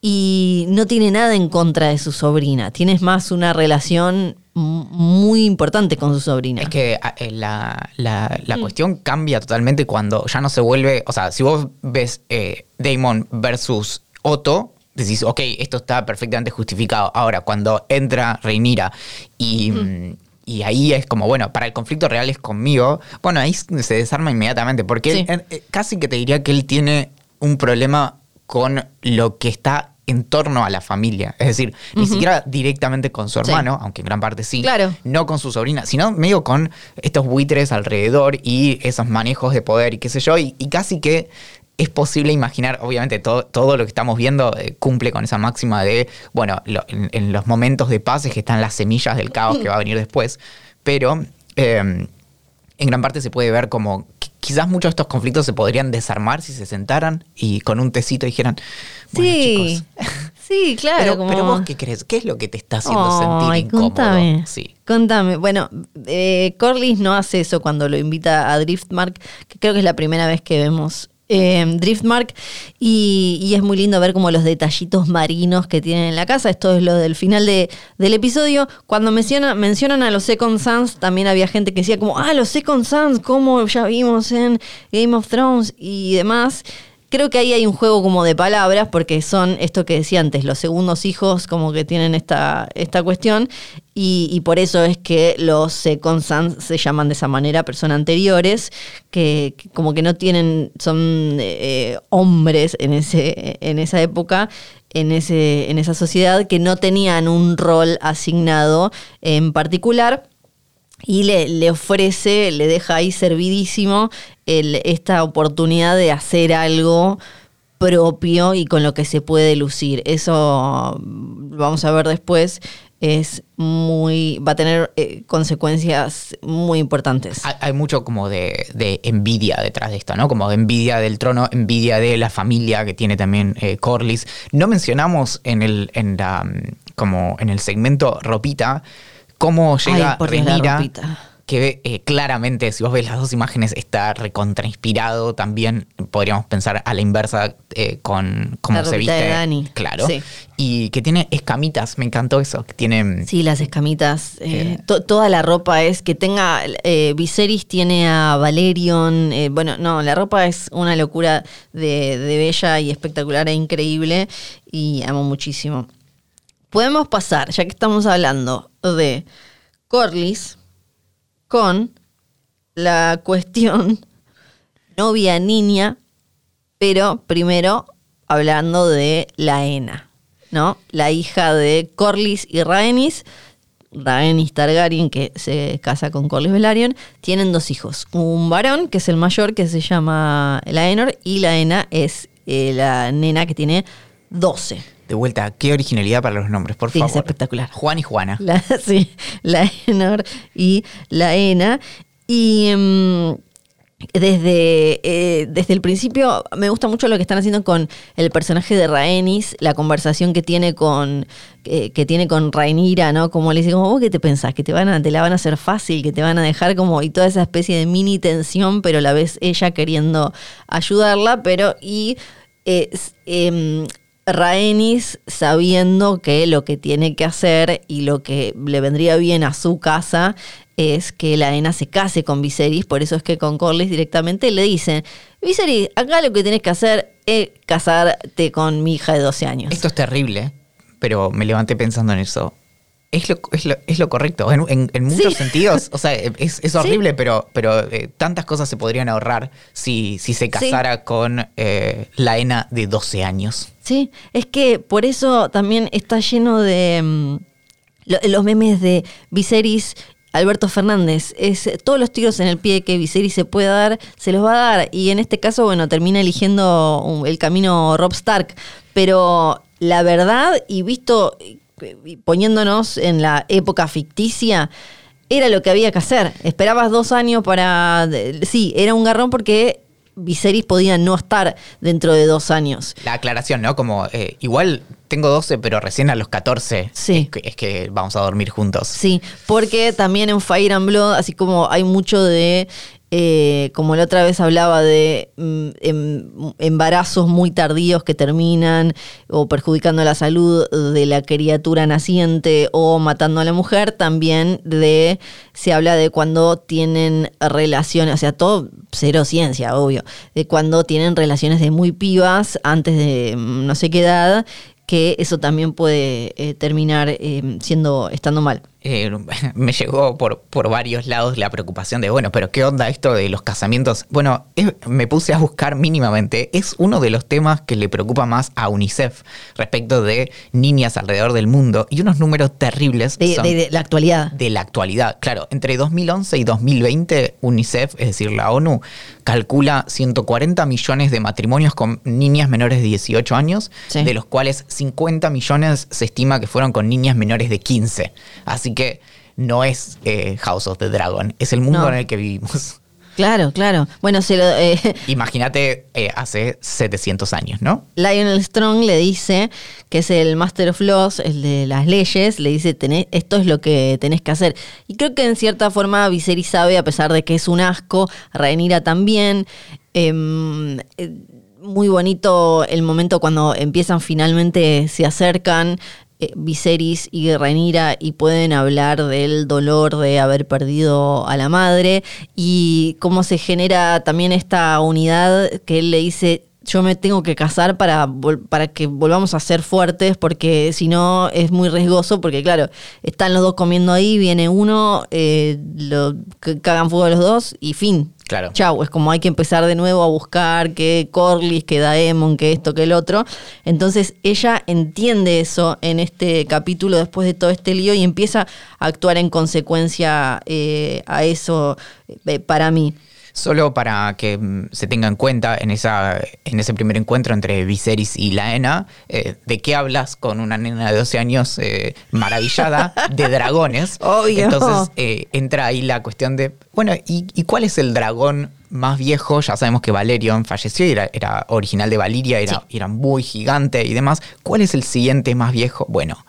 y no tiene nada en contra de su sobrina, tienes más una relación muy importante con su sobrina. Es que a- eh, la, la- Mm. la cuestión cambia totalmente cuando ya no se vuelve. O sea, si vos ves eh, Damon versus Otto, decís, ok, esto está perfectamente justificado. Ahora, cuando entra Reinira y. mm, Y ahí es como, bueno, para el conflicto real es conmigo. Bueno, ahí se desarma inmediatamente. Porque Sí. él, eh, casi que te diría que él tiene un problema con lo que está en torno a la familia. Es decir, ni siquiera directamente con su Sí. hermano, aunque en gran parte sí Claro. no con su sobrina, sino medio con estos buitres alrededor y esos manejos de poder y qué sé yo, y, y casi que es posible imaginar, obviamente todo, todo lo que estamos viendo eh, cumple con esa máxima de, bueno, lo- en, en los momentos de paz es que están las semillas del caos que va a venir después, pero eh, en gran parte se puede ver como qui- quizás muchos de estos conflictos se podrían desarmar si se sentaran y con un tecito dijeran, bueno, sí, chicos, *laughs* sí, claro. pero, como... pero vos qué crees, ¿qué es lo que te está haciendo sentir Ay, incómodo? Contame. Sí. Contame. Bueno, eh, Corlys no hace eso cuando lo invita a Driftmark, que creo que es la primera vez que vemos eh, Driftmark. Y, es muy lindo ver como los detallitos marinos que tienen en la casa. Esto es lo del final de- del episodio. Cuando menciona, mencionan a los Second Sons, también había gente que decía como, ah, los Second Sons, como ya vimos en Game of Thrones y demás. Creo que ahí hay un juego como de palabras, porque son esto que decía antes, los segundos hijos como que tienen esta, esta cuestión, y, y por eso es que los second sons se llaman de esa manera, pero son anteriores, que, que como que no tienen, son eh, hombres en, ese, en esa época, en, ese, en esa sociedad, que no tenían un rol asignado en particular y le, le ofrece, le deja ahí servidísimo esta oportunidad de hacer algo propio y con lo que se puede lucir. Eso mm, vamos a ver después. Es muy. va a tener eh, consecuencias muy importantes. Hay, hay mucho como de, de envidia detrás de esto, ¿no? Como de envidia del trono, envidia de la familia que tiene también eh, Corlys. No mencionamos en el, en la, mm, como en el segmento ropita cómo llega Ay, por ropita. que eh, claramente, si vos ves las dos imágenes, está recontrainspirado. También podríamos pensar a la inversa eh, con cómo La se viste. de Dany. Claro. Sí. Y que tiene escamitas, me encantó eso. Que tiene. Sí, las escamitas. eh, Eh. to- toda la ropa es que tenga. Viserys tiene a Valerion. bueno, no, la ropa es una locura de, de bella y espectacular e increíble. Y amo muchísimo. Podemos pasar, ya que estamos hablando de Corlys, con la cuestión *laughs* novia-niña, pero primero hablando de Laena, ¿no? La hija de Corlys y Rhaenys, Rhaenys Targaryen, que se casa con Corlys Velaryon, tienen dos hijos. Un varón, que es el mayor, que se llama Laenor, y Laena es eh, la nena que tiene 12. De vuelta, qué originalidad para los nombres, por Sí, favor. es espectacular. Juan y Juana. La, *laughs* sí, Laenor y Laena. Y mm, desde, eh, desde el principio me gusta mucho lo que están haciendo con el personaje de Rhaenys, la conversación que tiene con eh, que tiene con Rhaenyra, ¿no? Como le dice, como, ¿vos qué te pensás? Que te van a, te la van a hacer fácil, que te van a dejar como, y toda esa especie de mini tensión, pero a la vez ella queriendo ayudarla, pero y eh, s- Rhaenys sabiendo que lo que tiene que hacer y lo que le vendría bien a su casa es que la nena se case con Viserys, por eso es que con Corlys directamente le dicen, Viserys, acá lo que tenés que hacer es casarte con mi hija de 12 años. Esto es terrible, pero me levanté pensando en eso. Es lo, es lo, es lo correcto, en, en- en muchos Sí. sentidos. O sea, *laughs* es, es horrible, pero, pero eh, tantas cosas se podrían ahorrar si, si se casara con eh, la ENA de 12 años. Sí, es que por eso también está lleno de mm, lo- los memes de Viserys. Alberto Fernández, es eh, todos los tiros en el pie que Viserys se puede dar, se los va a dar. Y en este caso, bueno, termina eligiendo un- el camino Rob Stark. Pero la verdad, y visto, poniéndonos en la época ficticia, era lo que había que hacer. Esperabas dos años para. Sí, era un garrón porque Viserys podía no estar dentro de dos años. La aclaración, ¿no? Como, eh, igual tengo 12, pero recién a los 14 Sí. es, que, es que vamos a dormir juntos. Sí, porque también en Fire and Blood, así como hay mucho de, eh, como la otra vez hablaba de mm, em- embarazos muy tardíos que terminan o perjudicando la salud de la criatura naciente o matando a la mujer, también de se habla de cuando tienen relaciones, o sea, todo cero ciencia, obvio, de cuando tienen relaciones de muy pibas antes de mm, no sé qué edad que eso también puede eh, terminar eh, siendo estando mal. Eh, *laughs* me llegó por, por varios lados la preocupación de, bueno, pero ¿qué onda esto de los casamientos? Bueno, es- me puse a buscar mínimamente. Es uno de los temas que le preocupa más a UNICEF respecto de niñas alrededor del mundo y unos números terribles De, son de- de la actualidad. de la actualidad. Claro, entre 2011 y 2020, UNICEF, es decir, la ONU, calcula 140 millones de matrimonios con niñas menores de 18 años, Sí. de los cuales 50 millones se estima que fueron con niñas menores de 15. Así que no es eh, House of the Dragon, es el mundo No. en el que vivimos. *laughs* Claro, claro. Bueno, se lo, eh, *laughs* Imagínate eh, hace 700 años, ¿no? Lionel Strong le dice, que es el Master of Laws, el de las leyes, le dice, "Tenés- esto es lo que tenés que hacer. Y creo que en cierta forma Viserys sabe, a pesar de que es un asco, Rhaenyra también. Em, eh, muy bonito el momento cuando empiezan finalmente, se acercan eh, Viserys y Rhaenyra y pueden hablar del dolor de haber perdido a la madre y cómo se genera también esta unidad que él le dice yo me tengo que casar para, para que volvamos a ser fuertes, porque si no es muy riesgoso, porque claro, están los dos comiendo ahí, viene uno, eh, lo cagan fuego los dos y fin. Claro. Chau, es como hay que empezar de nuevo a buscar que Corlys, que Daemon, que esto, que el otro. Entonces ella entiende eso en este capítulo después de todo este lío y empieza a actuar en consecuencia eh, a eso eh, para mí. Solo para que mm, se tenga en cuenta en, esa, en ese primer encuentro entre Viserys y Laena, eh, ¿de qué hablas con una nena de 12 años eh, maravillada de *laughs* dragones? Obvio. Entonces eh, entra ahí la cuestión de, bueno, ¿y, y cuál es el dragón más viejo? Ya sabemos que Valerion falleció, y era, era original de Valiria, era, era muy gigante y demás. ¿Cuál es el siguiente más viejo? Bueno,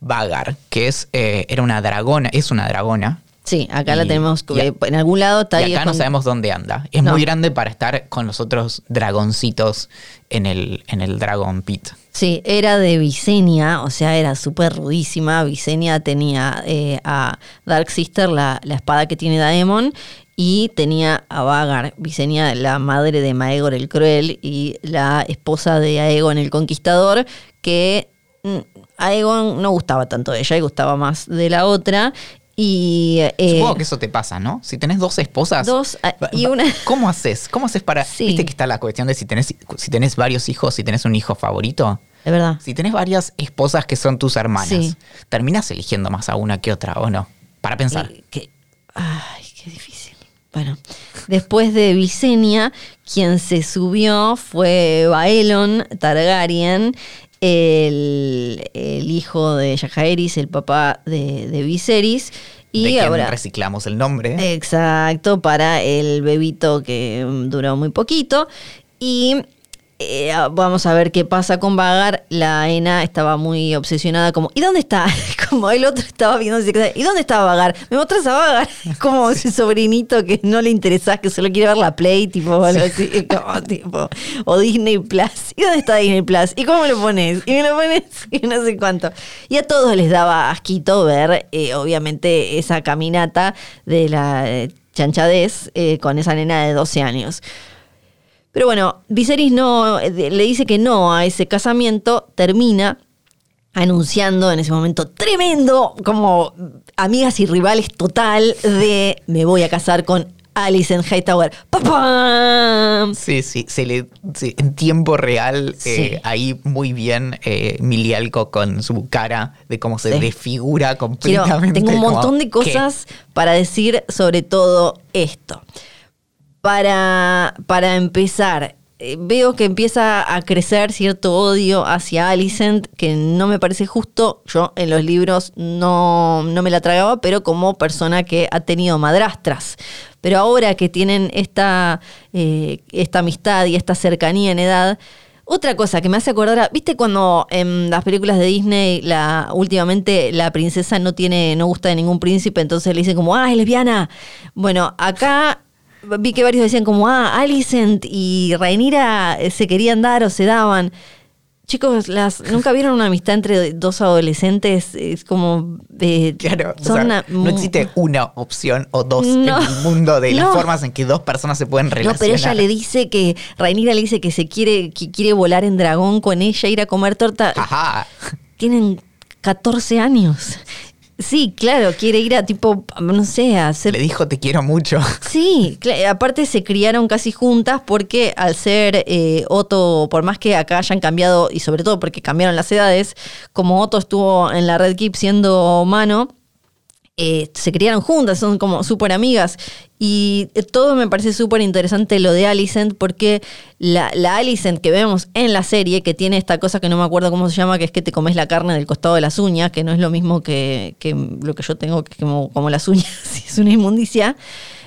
Vagar, que es, eh, era una dragona, es una dragona, Sí, acá la tenemos y en algún lado está y ahí acá no sabemos dónde anda. Es No. muy grande para estar con los otros dragoncitos en el, en el Dragon Pit. Sí, era de Visenya, o sea, era súper rudísima. Visenya tenía eh, a Dark Sister, la, la espada que tiene Daemon, y tenía a Vagar, Visenya, la madre de Maegor el Cruel y la esposa de Aegon el Conquistador, que mm, Aegon no gustaba tanto de ella y gustaba más de la otra. Y eh, Supongo que eso te pasa, ¿no? Si tenés dos esposas. Dos, ah, y una- *laughs* ¿Cómo haces? ¿Cómo haces para.? Sí. Viste que está la cuestión de si tenés, si tenés varios hijos, si tenés un hijo favorito. Es verdad. Si tenés varias esposas que son tus hermanas, Sí. terminás eligiendo más a una que otra, ¿o no? Para pensar. Eh, que- ay, qué difícil. Bueno, después de Visenya, quien se subió fue Baelon Targaryen, el, el hijo de Jaehaerys, el papá de, de Viserys. Y de quien ahora. reciclamos el nombre. Exacto, para el bebito que mm, duró muy poquito. Y eh, vamos a ver qué pasa con Vagar. La Ena estaba muy obsesionada, como, ¿y dónde está? *laughs* Como el otro estaba viendo, ¿y dónde está Vagar? ¿Me mostras a Vagar? *laughs* Como ese sobrinito que no le interesa, que solo quiere ver la Play, tipo, o algo así. como, *laughs* tipo, o Disney Plus. ¿Y dónde está Disney Plus? ¿Y cómo lo pones? Y me lo pones y no sé cuánto. Y a todos les daba asquito ver, eh, obviamente, esa caminata de la eh, chanchadez eh, con esa nena de 12 años. Pero bueno, Viserys no, eh, le dice que no a ese casamiento, termina anunciando en ese momento tremendo, como amigas y rivales total, de me voy a casar con Alicent Hightower. ¡Papam! Sí, sí, se le, sí, en tiempo real, Sí. eh, ahí muy bien eh, Milialco con su cara de cómo se Sí. desfigura Quiero- completamente. tengo un como, montón de ¿qué? cosas para decir sobre todo esto. Para, para empezar, eh, veo que empieza a crecer cierto odio hacia Alicent, que no me parece justo. Yo en los libros no, no me la tragaba, pero como persona que ha tenido madrastras. Pero ahora que tienen esta, eh, esta amistad y esta cercanía en edad, otra cosa que me hace acordar, ¿viste cuando en las películas de Disney la últimamente la princesa no tiene no gusta de ningún príncipe, entonces le dicen como, "Ah, es lesbiana." Bueno, acá vi que varios decían como, "Ah, Alicent y Rhaenyra eh, se querían dar o se daban." Chicos, las nunca vieron una amistad entre dos adolescentes, es como eh, Claro, o son sea, una- no existe una opción o dos No, en el mundo de las no. formas en que dos personas se pueden No, relacionar. pero ella le dice que, Rhaenyra le dice que se quiere, que quiere volar en dragón con ella, ir a comer torta. Ajá. Tienen 14 años. Sí, claro, quiere ir a tipo, no sé, a hacer... Le dijo te quiero mucho. *laughs* Sí, aparte se criaron casi juntas porque al ser eh, Otto, por más que acá hayan cambiado, y sobre todo porque cambiaron las edades, como Otto estuvo en la Red Keep siendo mano, eh, se criaron juntas, son como súper amigas. Y eh, todo me parece súper interesante lo de Alicent, porque la, la Alicent que vemos en la serie, que tiene esta cosa que no me acuerdo cómo se llama, que es que te comes la carne del costado de las uñas, que no es lo mismo que, que lo que yo tengo, que como, como las uñas, *laughs* es una inmundicia.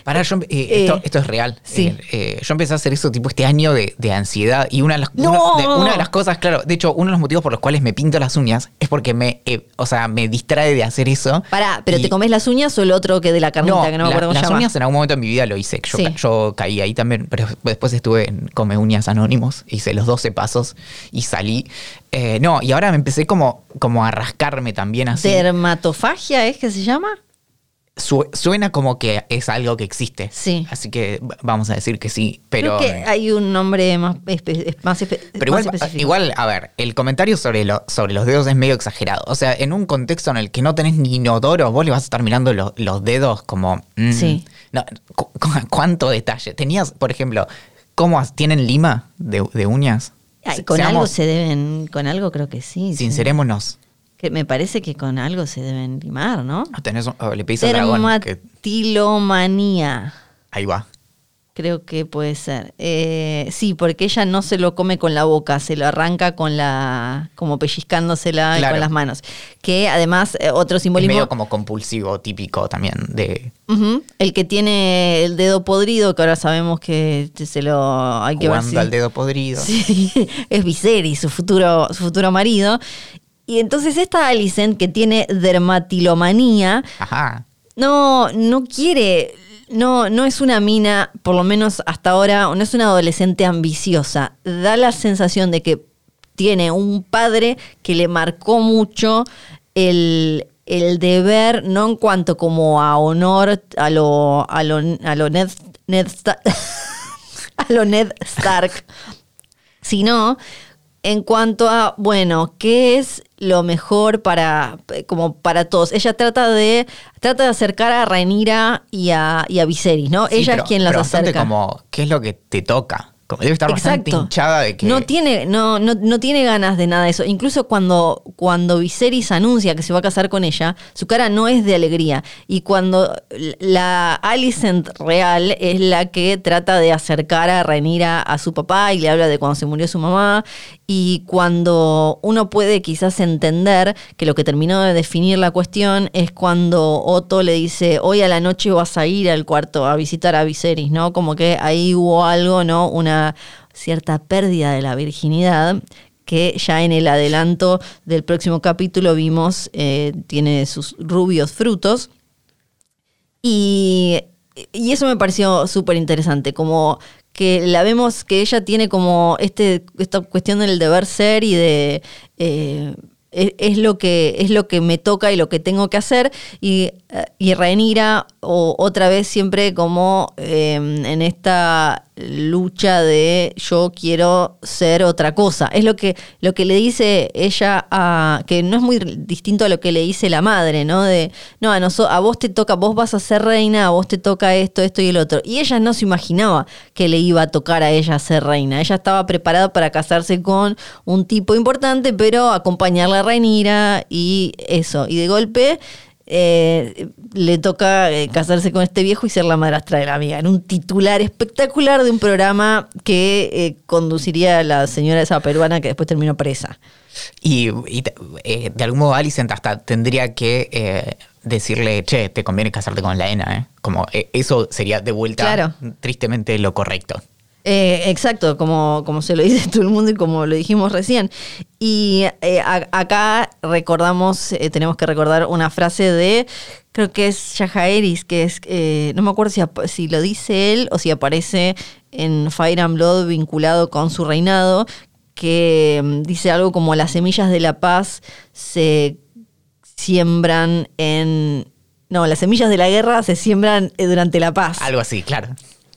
Para yo, eh, Eh, esto, esto es real. sí. Eh, yo empecé a hacer eso tipo este año de, de ansiedad y una de, las, ¡No! una, de, una de las cosas, claro, de hecho, uno de los motivos por los cuales me pinto las uñas es porque me, o sea, me distrae de hacer eso. Pará, ¿pero Y- te comes las uñas o el otro que de la carnita, No, que no me la- acuerdo cómo las llama? uñas en algún momento en mi vida lo hice. Yo, Sí. yo caí ahí también, pero después estuve en Come Uñas Anónimos, hice los 12 pasos y salí. No, y ahora me empecé como, como a rascarme también así. ¿Dermatofagia es que se llama? Su- suena como que es algo que existe. Sí. Así que vamos a decir que sí, pero... Creo que hay un nombre más, espe- más, espe- Pero más igual, específico. igual, a ver, el comentario sobre, lo- sobre los dedos es medio exagerado. O sea, en un contexto en el que no tenés ni inodoro, vos le vas a estar mirando lo- los dedos como... mm, Sí. no, cu- cu- ¿Cuánto detalle? Tenías, por ejemplo, ¿cómo tienen lima de, de uñas? Ay, con algo se deben, con algo creo que sí. sí. Que me parece que con algo se deben limar, ¿no? Tenés un- oh, le pedís al dragón que- Dermatilomanía. Ahí va. Creo que puede ser. Eh, sí, porque ella no se lo come con la boca, se lo arranca con la. como pellizcándosela y con las manos. Que además, eh, otro Es simbolismo. medio como compulsivo, típico también de El que tiene el dedo podrido, que ahora sabemos que se lo hay que ver jugando si- al dedo podrido. *laughs* Sí, es Viserys, su futuro, su futuro marido. Y entonces esta Alicent, que tiene dermatilomanía, Ajá. no, no quiere, no, no es una mina, por lo menos hasta ahora, no es una adolescente ambiciosa. Da la sensación de que tiene un padre que le marcó mucho el, el deber, no en cuanto como a honor a lo, a lo, a lo Ned, Ned Sta- *laughs* a lo Ned Stark, sino en cuanto a, bueno, ¿qué es lo mejor para, como para todos? Ella trata de, trata de acercar a Rhaenyra y a, y a Viserys, ¿no? Sí, Ella pero- es quien las pero acerca. como, ¿qué es lo que te toca? Como debe estar bastante hinchada de que. No tiene, no, no, no tiene ganas de nada de eso. Incluso cuando, cuando Viserys anuncia que se va a casar con ella, su cara no es de alegría. Y cuando la Alicent real es la que trata de acercar a Rhaenyra a su papá y le habla de cuando se murió su mamá. Y cuando uno puede quizás entender que lo que terminó de definir la cuestión es cuando Otto le dice, hoy a la noche vas a ir al cuarto a visitar a Viserys, ¿no? Como que ahí hubo algo, ¿no? Una cierta pérdida de la virginidad que ya en el adelanto del próximo capítulo vimos eh, tiene sus rubios frutos. Y, eso me pareció súper interesante, como que la vemos que ella tiene como este, esta cuestión del deber ser y de... Eh, es, lo que, es lo que me toca y lo que tengo que hacer. Y, y Rhaenyra, o, otra vez siempre como em, en esta lucha de yo quiero ser otra cosa. Es lo que, lo que le dice ella a, que no es muy distinto a lo que le dice la madre, ¿no? De, no, a, a vos te toca, vos vas a ser reina, a vos te toca esto, esto y el otro. Y ella no se imaginaba que le iba a tocar a ella ser reina. Ella estaba preparada para casarse con un tipo importante, pero acompañarla a Rhaenyra y eso. Y de golpe eh, le toca eh, casarse con este viejo y ser la madrastra de la amiga. En un titular espectacular de un programa que eh, conduciría la señora esa peruana que después terminó presa. Y, de algún modo Alicent hasta tendría que decirle, che, te conviene casarte con la ENA, Como eso sería de vuelta tristemente lo correcto. Eh, exacto, como, como se lo dice *laughs* todo el mundo y como lo dijimos recién. Y eh, acá recordamos, eh, tenemos que recordar una frase de, creo que es Yajaeris, que es, no me acuerdo si, si lo dice él o si aparece en Fire and Blood vinculado con su reinado, que mm, dice algo como las semillas de la paz se siembran en... No, las semillas de la guerra se siembran durante la paz. Algo así, claro.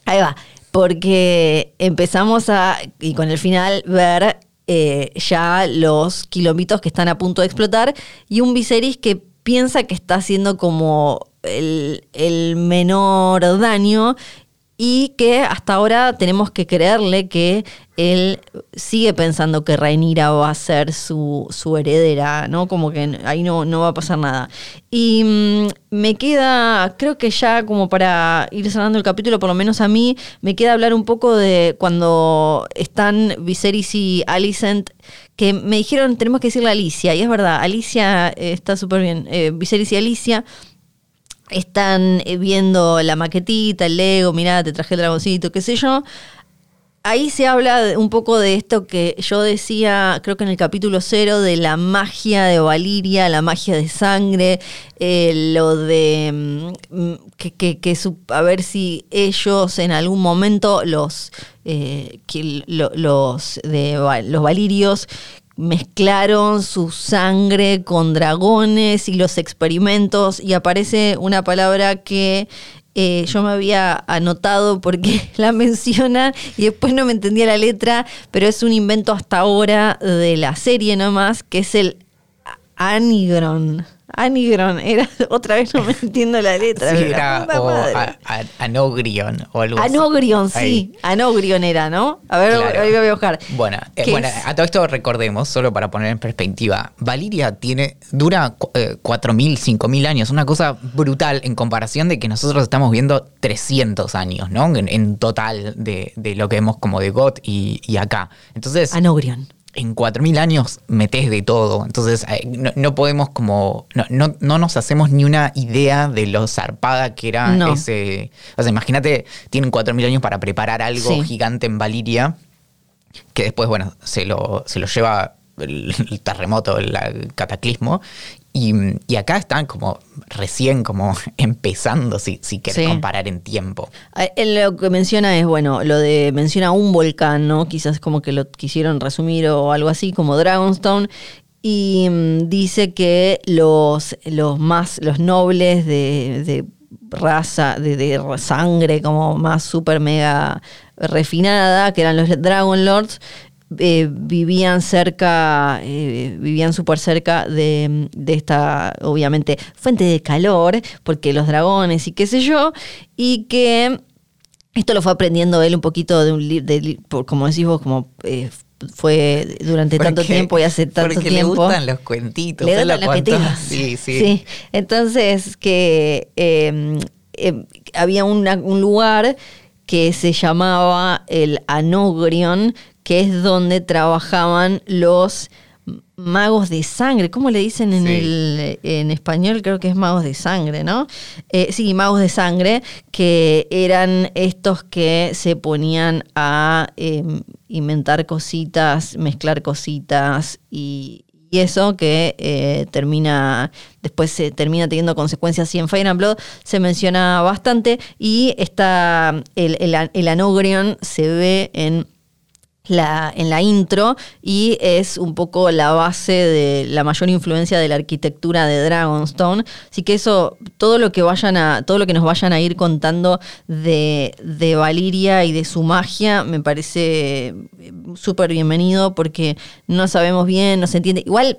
Ahí va porque empezamos a, y con el final, ver eh, ya los kilómetros que están a punto de explotar y un Viserys que piensa que está haciendo como el, el menor daño y que hasta ahora tenemos que creerle que él sigue pensando que Rhaenyra va a ser su, heredera, ¿no? Como que ahí no, no va a pasar nada. Y mm, me queda, creo que ya como para ir cerrando el capítulo, por lo menos a mí, me queda hablar un poco de cuando están Viserys y Alicent, que me dijeron, tenemos que decirle a Alicia, y es verdad, Alicia eh, está súper bien, eh, Viserys y Alicia están eh, viendo la maquetita, el Lego, mirá, te traje el dragoncito, qué sé yo. Ahí se habla un poco de esto que yo decía, creo que en el capítulo cero, de la magia de Valiria, la magia de sangre, eh, lo de mm, que, que, a ver si ellos en algún momento, los, eh, los, de, los valirios, mezclaron su sangre con dragones y los experimentos y aparece una palabra que eh, yo me había anotado porque *laughs* la menciona y después no me entendía la letra, pero es un invento hasta ahora de la serie nomás, que es el anigron. Anigron, era *laughs* otra vez no me entiendo la letra. Sí, era o Anogrion o algo Anogrion, sí. Anogrion era, ¿no? A ver, ahí voy a buscar. Bueno, eh, bueno a todo esto recordemos, solo para poner en perspectiva, Valiria tiene, dura 4.000, 5.000 años, una cosa brutal en comparación de que nosotros estamos viendo 300 años, ¿no? En, total de, lo que vemos como de GOT y, y acá. Entonces... Anogrion en 4.000 años metes de todo. Entonces eh, no, podemos como, no, no, nos hacemos ni una idea de lo zarpada que era ese... O sea, imagínate, tienen 4.000 años para preparar algo gigante en Valiria, que después, bueno, se lo, se lo lleva el, terremoto, el cataclismo, y, acá están como recién como *laughs* empezando, si, si querés comparar en tiempo. Ah, lo que menciona es, bueno, lo de, menciona un volcán, ¿no? Quizás como que lo quisieron resumir o algo así, como Dragonstone. Y mm, dice que los, los más, los nobles de, raza, de, de, sangre como más super mega refinada, que eran los Dragon Lords, eh, vivían cerca, eh, vivían súper cerca de, esta, obviamente, fuente de calor, porque los dragones y qué sé yo, y que Esto lo fue aprendiendo él un poquito de un libro, como decís vos, como eh, fue durante tanto tiempo y hace tanto porque tiempo. le gustan los cuentitos. Le gustan los cuentitos. *laughs* Sí, sí. Entonces, que eh, eh, había un lugar que se llamaba el Anogrion, que es donde trabajaban los magos de sangre. ¿Cómo le dicen en, el, en español? Creo que es magos de sangre, ¿no? Eh, sí, magos de sangre, que eran estos que se ponían a em, inventar cositas, mezclar cositas y, eso que eh, termina, después se termina teniendo consecuencias y en Fire and Blood se menciona bastante y está el, el, el Anogrion se ve en la, en la intro y es un poco la base de la mayor influencia de la arquitectura de Dragonstone. Así que eso, todo lo que vayan a, todo lo que nos vayan a ir contando de, de Valiria y de su magia, me parece súper bienvenido porque no sabemos bien, no se entiende. Igual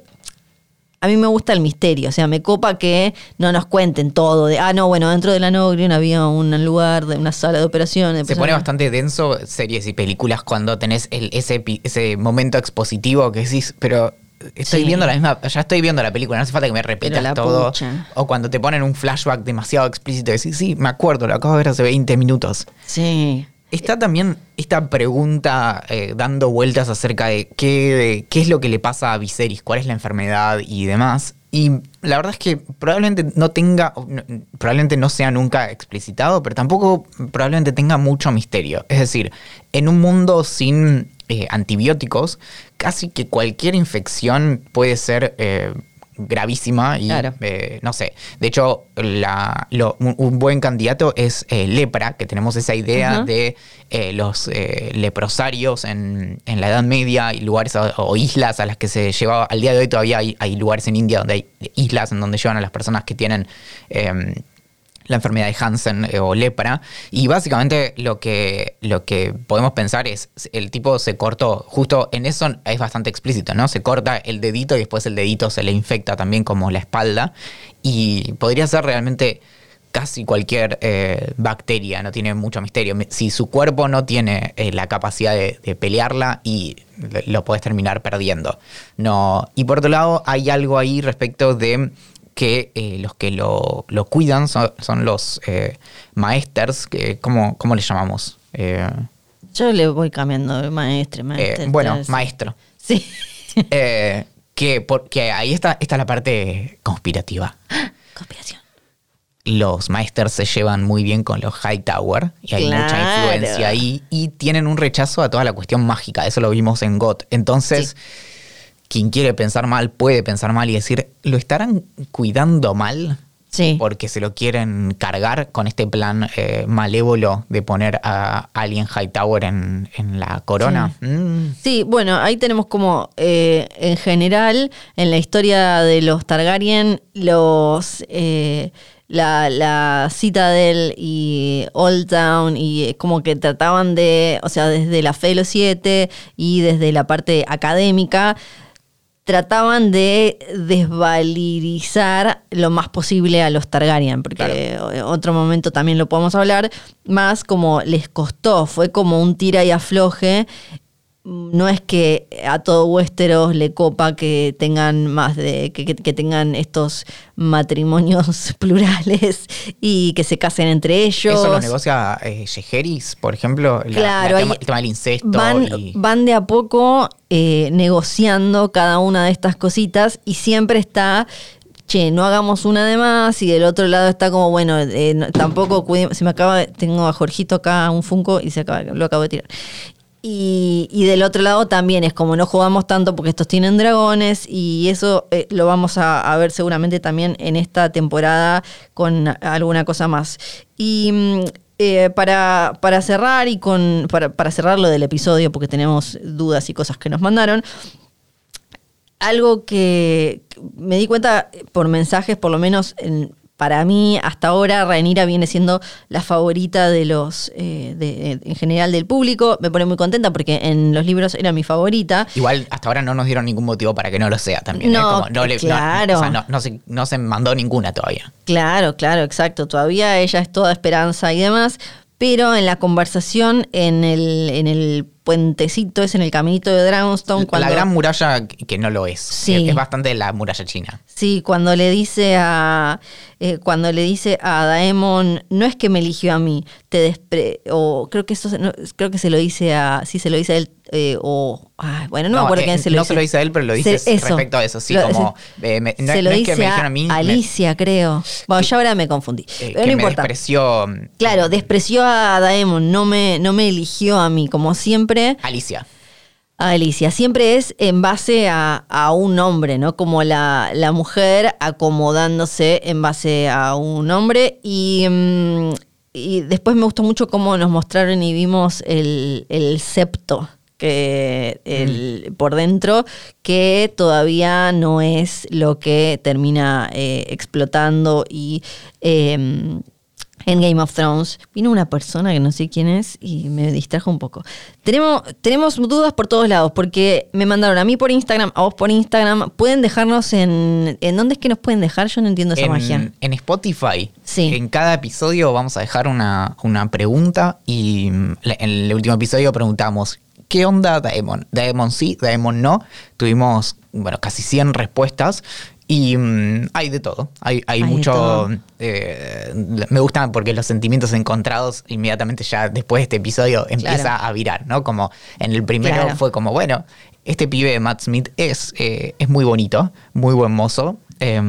a mí me gusta el misterio, o sea, me copa que no nos cuenten todo de, ah, no, bueno, dentro de la Nogrion había un lugar, de una sala de operaciones. Se pone bastante denso series y películas cuando tenés el, ese, ese momento expositivo que decís, pero estoy viendo la misma, ya estoy viendo la película, no hace falta que me repitas todo. O cuando te ponen un flashback demasiado explícito, decís, sí, me acuerdo, lo acabo de ver hace 20 minutos. Sí. Está también esta pregunta eh, dando vueltas acerca de qué, qué es lo que le pasa a Viserys, cuál es la enfermedad y demás. Y la verdad es que probablemente no tenga, probablemente no sea nunca explicitado, pero tampoco probablemente tenga mucho misterio. Es decir, en un mundo sin eh, antibióticos, casi que cualquier infección puede ser eh, gravísima y eh, no sé. De hecho, la, un, buen candidato es eh, lepra, que tenemos esa idea de eh, los leprosarios en, en, la Edad Media y lugares o, islas a las que se llevaba. Al día de hoy todavía hay, hay, lugares en India donde hay islas en donde llevan a las personas que tienen em, la enfermedad de Hansen eh, o lepra. Y básicamente lo que, lo que podemos pensar es, el tipo se cortó, justo en eso es bastante explícito, ¿no? Se corta el dedito y después el dedito se le infecta también como la espalda. Y podría ser realmente casi cualquier eh, bacteria, no tiene mucho misterio. Si su cuerpo no tiene eh, la capacidad de, de, pelearla y lo puedes terminar perdiendo. No. Y por otro lado, hay algo ahí respecto de que eh, los que lo, cuidan son, los eh, maesters, que, ¿cómo, ¿cómo le llamamos? Eh, Yo le voy cambiando de maestre, maestre. bueno, maestro. Sí. *laughs* que porque ahí está, está la parte conspirativa. *gasps* Conspiración. Los maesters se llevan muy bien con los Hightower y hay mucha influencia ahí y tienen un rechazo a toda la cuestión mágica. Eso lo vimos en GOT. Entonces quien quiere pensar mal puede pensar mal y decir, ¿lo estarán cuidando mal? Sí. Porque se lo quieren cargar con este plan eh, malévolo de poner a Alien Hightower en, en la corona. Mm. Sí. bueno, ahí tenemos como eh, en general, en la historia de los Targaryen, los. Eh, la, la Citadel y Old Town y como que trataban de, o sea, desde la fe de los siete y desde la parte académica, trataban de desvalirizar lo más posible a los Targaryen, porque en otro momento también lo podemos hablar, más como les costó, fue como un tira y afloje no es que a todo Westeros le copa que tengan más de que, tengan estos matrimonios *laughs* plurales y que se casen entre ellos. Eso lo negocia eh, por ejemplo, claro, el tema del incesto. Van, de a poco eh, negociando cada una de estas cositas y siempre está che, no hagamos una de más, y del otro lado está como, bueno, eh, tampoco se me acaba, tengo a Jorgito acá un Funko y se acaba, lo acabo de tirar. Y, del otro lado también es como no jugamos tanto porque estos tienen dragones y eso eh, lo vamos a, ver seguramente también en esta temporada con alguna cosa más. Y mm, eh, para, para, cerrar y con para, para cerrar lo del episodio porque tenemos dudas y cosas que nos mandaron, algo que me di cuenta por mensajes, por lo menos en para mí, hasta ahora, Rhaenyra viene siendo la favorita de los, eh, en general del público. Me pone muy contenta porque en los libros era mi favorita. Igual, hasta ahora no nos dieron ningún motivo para que no lo sea también. ¿eh? No, claro. No, se, no se mandó ninguna todavía. Claro, claro, exacto. Todavía ella es toda esperanza y demás. Pero en la conversación en el, en el puentecito, es en el caminito de Dragonstone. Cuando, La gran muralla que no lo es. Sí. Es bastante la muralla china. Sí, cuando le dice a eh, cuando le dice a Daemon, no es que me eligió a mí, te despre o creo que eso no, creo que se lo dice a sí se lo dice a él eh, o ay, bueno, no, me acuerdo eh, quién se lo no dice. se lo dice a él, pero lo dice respecto a eso. Sí, Lo- como. eh, me- no, se lo no es dice que me a dijeron a mí. me- Alicia, creo. Bueno, ya ahora me confundí. eh, pero que no me importa. despreció mm, Claro, despreció a Daemon, no me, no me eligió a mí, como siempre. Alicia. a Alicia. Siempre es en base a, a un hombre, ¿no? Como la, la mujer acomodándose en base a un hombre. Y, mm, y después me gustó mucho cómo nos mostraron y vimos el, el septo el, por dentro que todavía no es lo que termina eh, explotando y em, en Game of Thrones. Vino una persona que no sé quién es y me distrajo un poco. Tenemos, tenemos dudas por todos lados porque me mandaron a mí por Instagram, a vos por Instagram. Pueden dejarnos en... ¿En dónde es que nos pueden dejar? Yo no entiendo esa magia. En, en Spotify, Sí. en cada episodio vamos a dejar una, una pregunta y mm, en el último episodio preguntamos, ¿qué onda Daemon? Daemon sí, Daemon no. Tuvimos, bueno, casi 100 respuestas y mm, hay de todo. Hay, hay, Hay de mucho... eh, me gustan porque los sentimientos encontrados inmediatamente ya después de este episodio empieza Claro. a virar, ¿no? Como en el primero Claro. fue como, bueno, este pibe de Matt Smith es, eh, es muy bonito, muy buen mozo. Eh,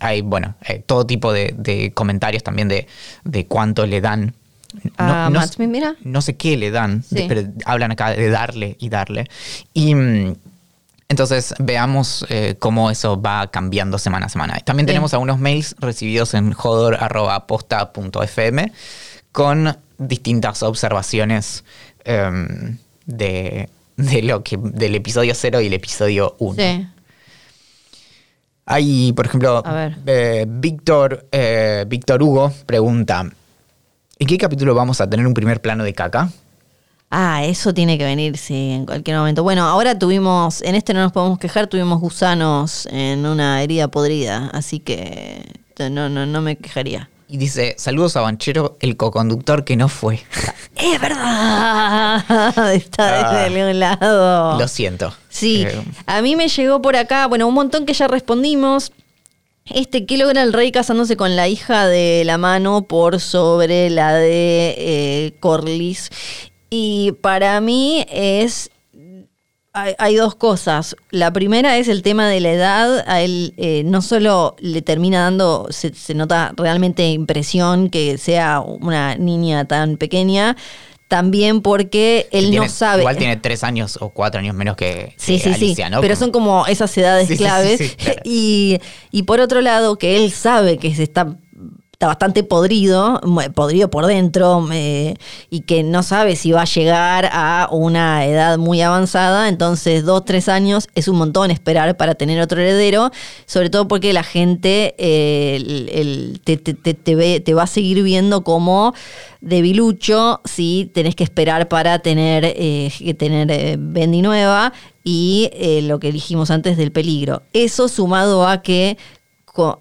hay, bueno, eh, todo tipo de, de comentarios también de, de cuánto le dan. A Matt Smith, mira. no sé qué le dan, Sí. pero hablan acá de darle y darle. Y mm, entonces veamos eh, cómo eso va cambiando semana a semana. También Bien. tenemos algunos mails recibidos en jodor.posta.fm con distintas observaciones em, de, de lo que del episodio 0 y el episodio 1. Sí. Hay, por ejemplo, eh, Víctor, eh, Víctor Hugo pregunta, ¿en qué capítulo vamos a tener un primer plano de caca? Ah, eso tiene que venir, sí, en cualquier momento. Bueno, ahora tuvimos, en este no nos podemos quejar, tuvimos gusanos en una herida podrida, así que no, no, no me quejaría. Y dice, saludos a Banchero, el coconductor que no fue. *laughs* Es verdad, está Ah. desde un lado. Lo siento. Sí, Eh, a mí me llegó por acá, bueno, un montón que ya respondimos. Este, ¿qué logra el rey casándose con la hija de la mano por sobre la de eh, Corlys? Y para mí es hay, dos cosas. La primera es el tema de la edad. A él eh, no solo le termina dando, se nota realmente impresión que sea una niña tan pequeña, también porque él tiene- no sabe. Igual tiene tres años o cuatro años menos que, Sí, que sí, Alicia, sí. ¿no? Pero son como esas edades claves. claro. *laughs* y, y por otro lado, que él sabe que se está, está bastante podrido, podrido por dentro, eh, y que no sabe si va a llegar a una edad muy avanzada. Entonces, dos, tres años es un montón esperar para tener otro heredero, sobre todo porque la gente eh, te, te- te- ve, te va a seguir viendo como debilucho si tenés que esperar para tener, eh, tener Bendy nueva y lo que dijimos antes del peligro. Eso sumado a que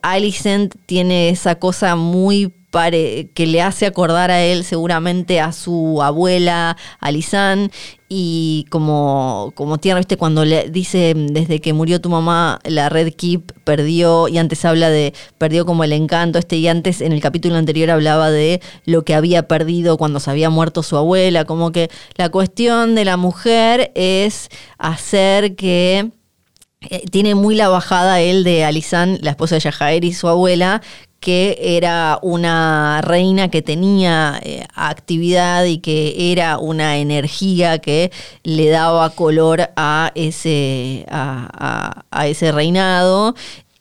Alicent tiene esa cosa muy pare- que le hace acordar a él seguramente a su abuela, Alisan, y como, como tierra, viste, cuando le dice desde que murió tu mamá, la Red Keep perdió, y antes habla de, perdió como el encanto, este, y antes en el capítulo anterior hablaba de lo que había perdido cuando se había muerto su abuela, como que la cuestión de la mujer es hacer que eh, tiene muy la bajada él de Alisan, la esposa de Yajair y su abuela, que era una reina que tenía eh, actividad y que era una energía que le daba color a ese, a, ese reinado.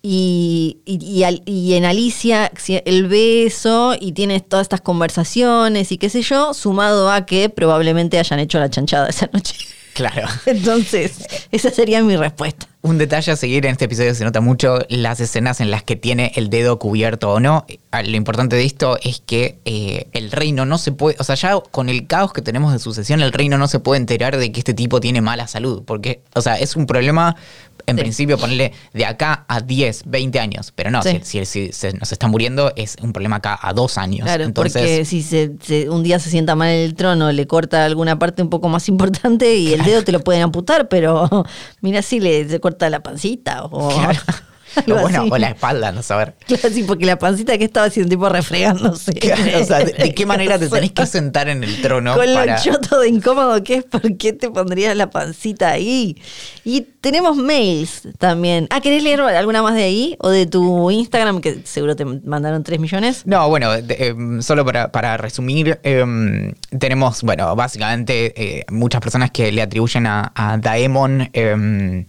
Y, y- y en Alicia, él ve eso y tiene todas estas conversaciones y qué sé yo, sumado a que probablemente hayan hecho la chanchada esa noche. *laughs* Claro. *laughs* Entonces, esa sería mi respuesta. Un detalle a seguir en este episodio se nota mucho las escenas en las que tiene el dedo cubierto o no. Ah, Lo importante de esto es que eh, el reino no se puede, o sea, ya con el caos que tenemos de sucesión, el reino no se puede enterar de que este tipo tiene mala salud, porque, o sea, es un problema en Sí. principio ponerle de acá a 10, 20 años. Pero no, Sí. si, si- si se nos está muriendo es un problema acá a dos años. Claro, Entonces, porque si se, se- un día se sienta mal en el trono, le corta alguna parte un poco más *laughs* importante y el dedo te lo pueden amputar, pero *laughs* mira si le se corta la pancita o Claro. *laughs* o, bueno, así. o la espalda, no saber. Claro, sí, porque la pancita que estaba haciendo tipo refregándose. Claro, o sea, ¿de, de qué *laughs* manera te tenés que sentar en el trono Con para... lo choto de incómodo que es, ¿por qué te pondrías la pancita ahí? Y tenemos mails también. Ah, ¿querés leer alguna más de ahí? ¿O de tu Instagram, que seguro te mandaron 3 millones? No, bueno, em, solo para, para resumir, em, tenemos, bueno, básicamente eh, muchas personas que le atribuyen a, a Daemon em,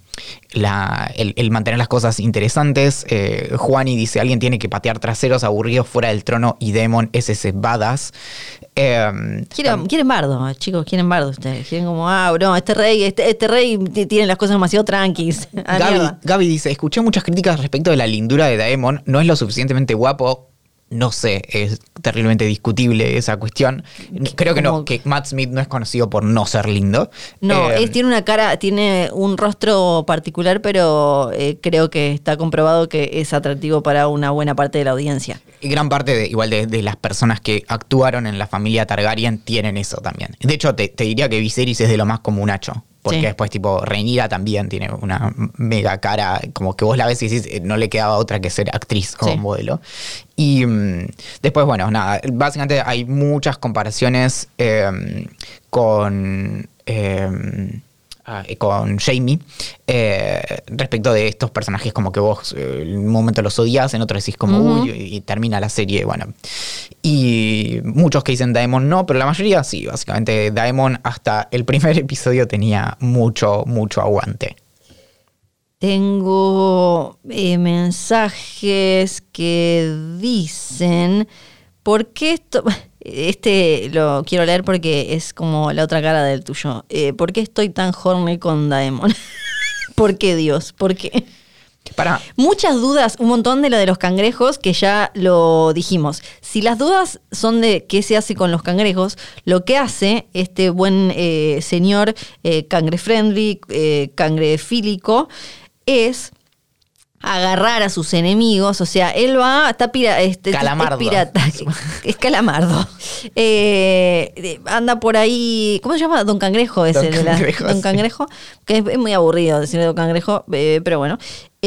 la- el, el mantener las cosas interesantes. Eh, Juani dice, alguien tiene que patear traseros aburridos fuera del trono y Daemon es ese badass. Em, Quieren, quieren bardo, chicos, quieren bardo ustedes. Quieren como, ah, bro, este rey, este, este rey tiene las cosas demasiado tranquis. *laughs* Ah, Gaby. Gaby dice, escuché muchas críticas respecto de la lindura de Daemon, no es lo suficientemente guapo. No sé, es terriblemente discutible esa cuestión. Creo que no, que Matt Smith no es conocido por no ser lindo. No, Eh, es- tiene una cara, tiene un rostro particular, pero eh, creo que está comprobado que es atractivo para una buena parte de la audiencia. y gran parte de, igual de, de las personas que actuaron en la familia Targaryen tienen eso también. De hecho, te, te diría que Viserys es de lo más comunacho. Porque Sí. después, tipo, Rhaenyra también tiene una mega cara, como que vos la ves y decís, eh, no le quedaba otra que ser actriz o Sí. modelo. Y mm, después, bueno, nada, básicamente hay muchas comparaciones eh, con... eh, ah, eh, con Jamie eh, respecto de estos personajes como que vos eh, en un momento los odias, en otro decís como uy y termina la serie, bueno. Y muchos que dicen Daemon no, pero la mayoría sí, básicamente Daemon hasta el primer *laughs* episodio tenía mucho, mucho aguante. Tengo eh, mensajes que dicen, ¿por qué esto? Este lo quiero leer porque es como la otra cara del tuyo. Eh, ¿Por qué estoy tan horny con Daemon? *laughs* ¿Por qué Dios? ¿Por qué? Para, Muchas dudas, un montón de lo de los cangrejos, que ya lo dijimos. Si las dudas son de qué se hace con los cangrejos, lo que hace este buen eh, señor eh, cangre friendly, eh, cangrefílico, es agarrar a sus enemigos, o sea, él va, está pira, este, es Calamardo. pirata, *laughs* es calamardo. Eh, anda por ahí, ¿cómo se llama? Don Cangrejo es Don el de la- Cangrejo, Don sí. Cangrejo, que es, es muy aburrido decirle Don Cangrejo, eh, pero bueno.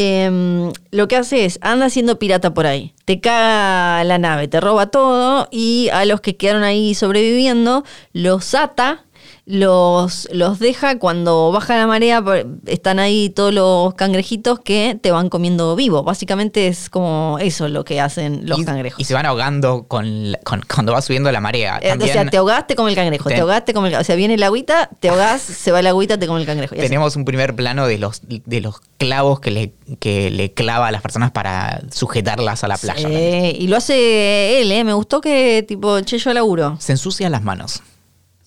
Eh, lo que hace es, anda siendo pirata por ahí, te caga la nave, te roba todo y a los que quedaron ahí sobreviviendo los ata los, los deja cuando baja la marea, están ahí todos los cangrejitos que te van comiendo vivo. Básicamente es como eso lo que hacen los y, cangrejos. y se van ahogando con, con- cuando va subiendo la marea. Eh, También o sea, te ahogaste como el cangrejo, te, Te- ahogaste como el O sea, viene el agüita, te ahogás, *laughs* se va el agüita, te come el cangrejo. así. tenemos un primer plano de los, de los clavos que le, que le clava a las personas para sujetarlas a la playa. Y lo hace él, ¿eh? Me gustó que, tipo, che, yo laburo. Se ensucia las manos.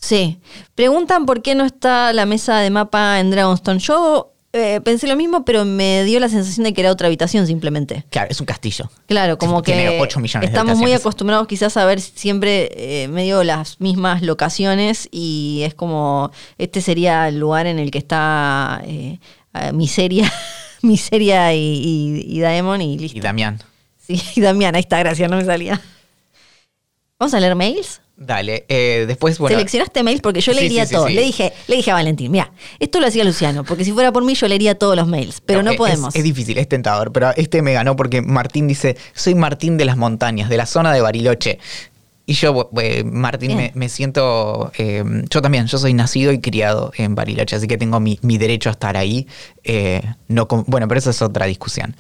Sí. Preguntan por qué no está la mesa de mapa en Dragonstone. Yo eh, pensé lo mismo, pero me dio la sensación de que era otra habitación simplemente. Claro, es un castillo. Claro, como que Tiene 8 millones de estamos muy acostumbrados quizás a ver siempre eh, medio las mismas locaciones y es como este sería el lugar en el que está eh, eh, Miseria, *laughs* Miseria y, y, y Daemon y listo. Y Damián. Sí, *laughs* y Damián, ahí está, gracias, no me salía. ¿Vamos a leer mails? Dale. eh, después, bueno. Seleccionaste mails porque yo leería sí, sí, todo. sí. Le dije, le dije a Valentín, mira, esto lo hacía Luciano, porque si fuera por mí yo leería todos los mails, pero no, podemos. Es, difícil, es tentador, pero este me ganó porque Martín dice, soy Martín de las montañas, de la zona de Bariloche. Y yo, eh, Martín, me, siento, eh, yo también, yo soy nacido y criado en Bariloche, así que tengo mi, mi derecho a estar ahí. eh, no con- bueno, pero eso es otra discusión.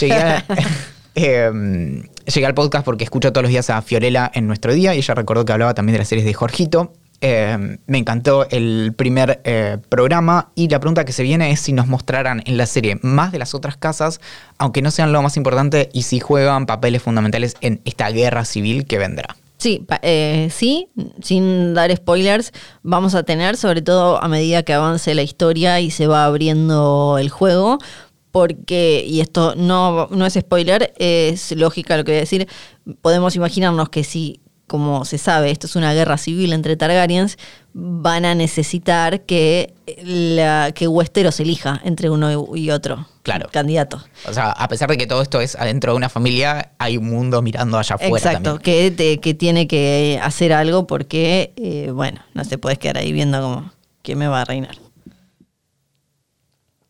Llegué, a- *laughs* *laughs* eh, llegué al podcast porque escucho todos los días a Fiorella en nuestro día y ella recordó que hablaba también de las series de Jorgito. Eh, me encantó el primer eh, programa y la pregunta que se viene es si nos mostraran en la serie más de las otras casas, aunque no sean lo más importante, y si juegan papeles fundamentales en esta guerra civil que vendrá. Sí, eh, sí, sin dar spoilers, vamos a tener, sobre todo a medida que avance la historia y se va abriendo el juego, porque, y esto no, no es spoiler, es lógica lo que voy a decir, podemos imaginarnos que si como se sabe, esto es una guerra civil entre Targaryens, van a necesitar que, la, que Westeros elija entre uno y otro Claro. candidato. O sea, a pesar de que todo esto es adentro de una familia, hay un mundo mirando allá afuera Exacto, también. que, te- que tiene que hacer algo porque, eh, bueno, no te puedes quedar ahí viendo como quién me va a reinar.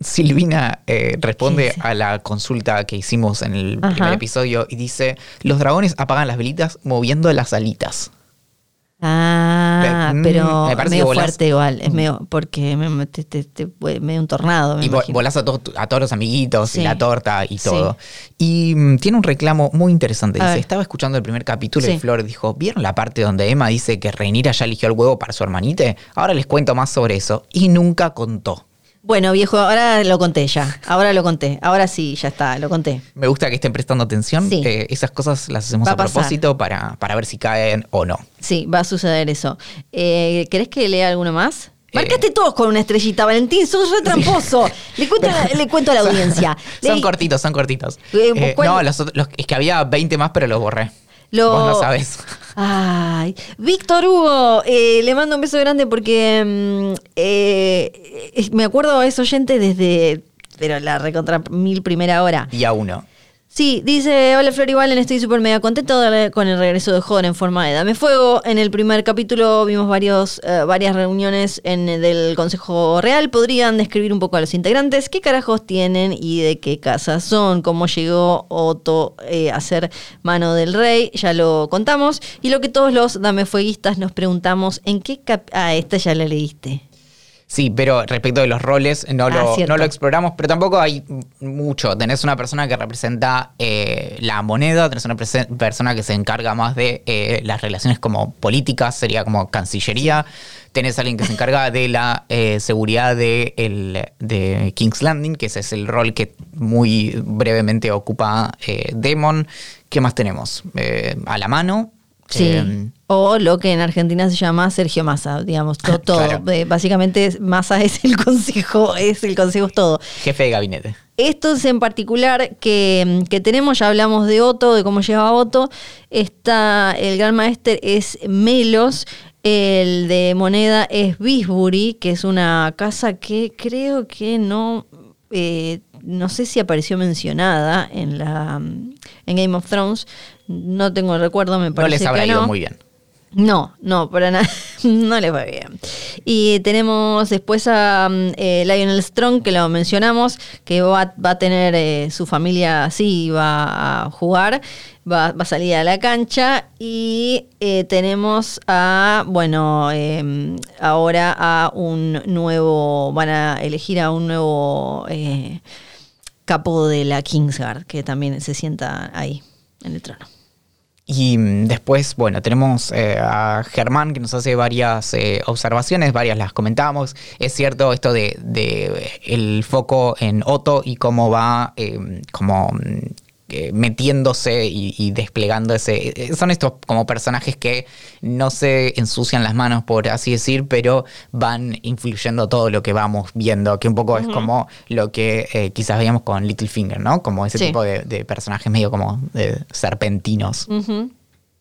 Silvina eh, responde a la consulta que hicimos en el Ajá. primer episodio y dice, los dragones apagan las velitas moviendo las alitas. Ah, Mm, pero me parece medio que volás- fuerte igual, es medio, porque me, te- te- te- medio un tornado. me Y imagino. volás a, to- a todos los amiguitos Sí. y la torta y Sí. todo. Y mm, tiene un reclamo muy interesante. Dice, estaba escuchando el primer capítulo y. Flor dijo, ¿vieron la parte donde Emma dice que Reinira ya eligió el huevo para su hermanite? Ahora les cuento más sobre eso. Y nunca contó. Bueno, viejo, ahora lo conté ya. Ahora lo conté. Ahora sí, ya está, lo conté. Me gusta que estén prestando atención. Sí. Eh, esas cosas las hacemos Va a, propósito para, para ver si caen o no. Sí, va a suceder eso. Eh, ¿Querés que lea alguno más? Eh. Marcaste todos con una estrellita, Valentín, sos re tramposo. Le, cuento, le cuento a la *laughs* audiencia. Son cortitos, son cortitos. Eh, no, los, los- es que había 20 más, pero los borré. Lo- Vos no sabes. Ay, Víctor Hugo, eh, le mando un beso grande porque mm, eh, me acuerdo a ese oyente desde, pero la recontra mil primera hora. Día uno. Sí, dice, hola Flor y Valen, estoy súper mega contento con el regreso de Joder en forma de Dame Fuego. En el primer capítulo vimos varios, eh, varias reuniones en, del Consejo Real. ¿Podrían describir un poco a los integrantes? ¿Qué carajos tienen y de qué casa son? ¿Cómo llegó Otto eh, a ser mano del rey? Ya lo contamos. Y lo que todos los Dame Fueguistas nos preguntamos, ¿en qué cap... Ah, esta ya la leíste. Sí, pero respecto de los roles, no, Ah, lo, no lo exploramos, pero tampoco hay mucho. Tenés una persona que representa eh, la moneda, tenés una persona que se encarga más de eh, las relaciones como políticas, sería como cancillería. Tenés alguien que se encarga de la eh, seguridad de, el, de King's Landing, que ese es el rol que muy brevemente ocupa eh, Demon. ¿Qué más tenemos? Eh, a la mano. Sí. O lo que en Argentina se llama Sergio Massa, digamos, todo. *laughs* todo. Claro. Eh, básicamente Massa es el *laughs* consejo, es el consejo es todo. jefe de gabinete. Estos en particular que, que tenemos, ya hablamos de Otto, de cómo llegaba Otto. Está, el gran maester es Melos, el de moneda es Bisbury, que es una casa que creo que no, eh, no sé si apareció mencionada en la en Game of Thrones. No tengo el recuerdo, me No parece les habrá que ido no. muy bien. No, no, para nada. *laughs* No les va bien. Y tenemos después a mm, eh, Lionel Strong, que lo mencionamos, que va, a tener eh, su familia así, va a jugar, va, va a salir a la cancha. Y eh, tenemos a, bueno, eh, ahora a un nuevo, van a elegir a un nuevo eh, capo de la Kingsguard, que también se sienta ahí, en el trono. Y mm, después, bueno, tenemos eh, a Germán que nos hace varias eh, observaciones, varias las comentamos. Es cierto esto de, de el foco en Otto y cómo va eh, como mm, eh, metiéndose y, y desplegando ese... eh, Son estos como personajes que no se ensucian las manos, por así decir, pero van influyendo todo lo que vamos viendo, que un poco es como lo que eh, quizás veíamos con Littlefinger, ¿no? Como ese Sí. tipo de, de personajes medio como de serpentinos.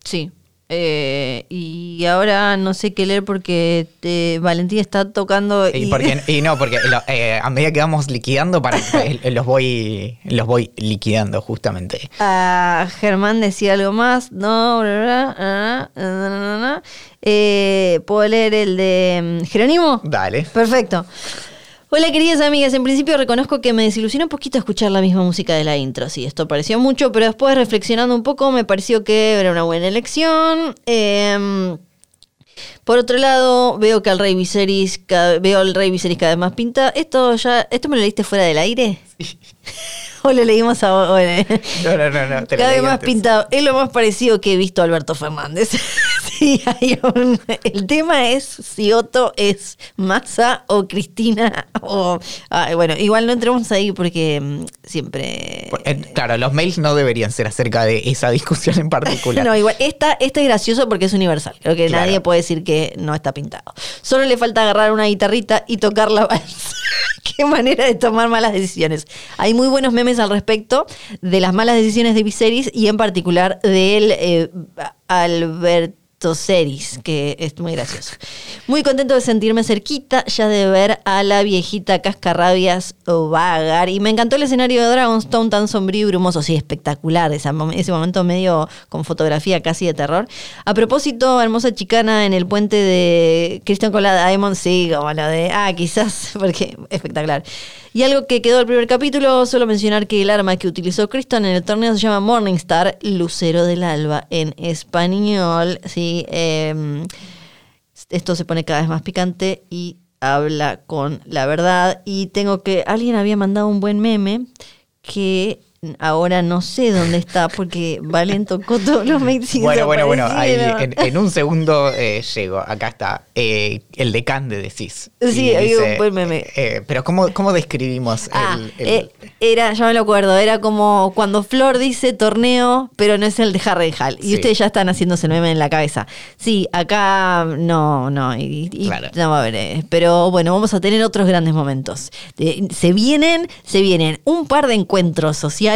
Sí. Eh, y ahora no sé qué leer porque te- Valentín está tocando. Y, *laughs* porque, y no, porque lo- eh, a medida que vamos liquidando, para, *laughs* eh, los, voy, los voy liquidando justamente. a Germán decía algo más. No, bla, bla, bla, bla, bla. Eh, ¿Puedo leer el de mm, Jerónimo? Dale. Perfecto. Hola queridas amigas, en principio reconozco que me desilusionó un poquito escuchar la misma música de la intro, sí, esto pareció mucho, pero después reflexionando un poco me pareció que era una buena elección. Em, por otro lado, veo que al Rey Viserys, veo al Rey Viserys cada vez más pinta. Esto ya, ¿esto me lo leíste fuera del aire? ¿O lo leímos ahora? No, no, no, no. te lo Cada vez más pintado. Es lo más parecido que he visto a Alberto Fernández. *laughs* Sí, hay un- el tema es si Otto es Massa o Cristina o... ah, bueno, igual no entremos ahí porque mm, siempre... Claro, los mails no deberían ser acerca de esa discusión en particular. *laughs* No, igual, esta, este es gracioso porque es universal. Creo que Claro. nadie puede decir que no está pintado. Solo le falta agarrar una guitarrita y tocar la balsa. *laughs* Qué manera de tomar malas decisiones. Hay muy buenos memes al respecto de las malas decisiones de Viserys y en particular del eh, Albert Toseris, que es muy gracioso. Muy contento de sentirme cerquita, ya de ver a la viejita cascarrabias vagar. Y me encantó el escenario de Dragonstone tan sombrío y brumoso, sí, espectacular, ese, mom- ese momento medio con fotografía casi de terror. A propósito, hermosa chicana en el puente de Christian con la Diamond, sí, como la de, ah, quizás, *laughs* porque espectacular. Y algo que quedó del primer capítulo, solo mencionar que el arma que utilizó Kristen en el torneo se llama Morningstar, Lucero del Alba en español. Sí, eh, esto se pone cada vez más picante y habla con la verdad. Y tengo que. Alguien había mandado un buen meme que ahora no sé dónde está porque Valen tocó todos los mails y Bueno, bueno, bueno, ahí en, en un segundo eh, llego. Acá está. Eh, el decán de decís. Sí, Y hay un meme. eh, pero ¿cómo, cómo describimos Ah, el, el- era, ya me lo acuerdo, era como cuando Flor dice torneo, pero no es el de Harrenhal. Y Sí. ustedes ya están haciéndose el meme en la cabeza. Sí, acá no, no, y, y Claro. no va a haber. Pero bueno, vamos a tener otros grandes momentos. Se vienen, se vienen un par de encuentros sociales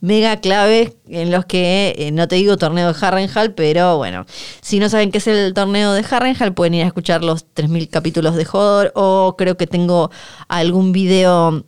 mega claves en los que, eh, no te digo torneo de Harrenhal, pero bueno, si no saben qué es el torneo de Harrenhal, pueden ir a escuchar los 3.000 capítulos de Hodor o creo que tengo algún video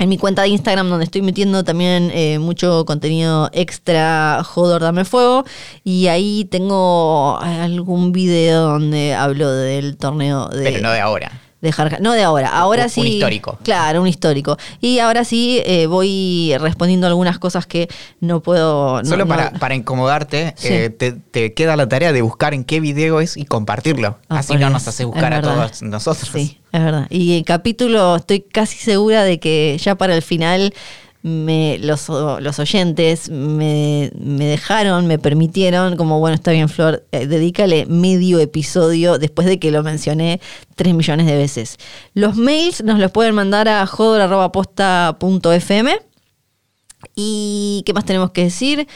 en mi cuenta de Instagram donde estoy metiendo también eh, mucho contenido extra Jodor Dame Fuego y ahí tengo algún video donde hablo del torneo de Pero no de ahora. De Jarja- no de ahora, ahora Un- sí. un histórico. Claro, un histórico. Y ahora sí eh, voy respondiendo algunas cosas que no puedo. no- Solo no- para, para incomodarte, Sí. eh, te, te queda la tarea de buscar en qué video es y compartirlo. Ah, Así no nos hace buscar a todos nosotros. Sí, es verdad. Y el capítulo, estoy casi segura de que ya para el final me, los, los oyentes me, me dejaron, me permitieron, como bueno, está bien, Flor, eh, dedícale medio episodio después de que lo mencioné tres millones de veces. Los mails nos los pueden mandar a jodor.posta.fm. ¿Y qué más tenemos que decir?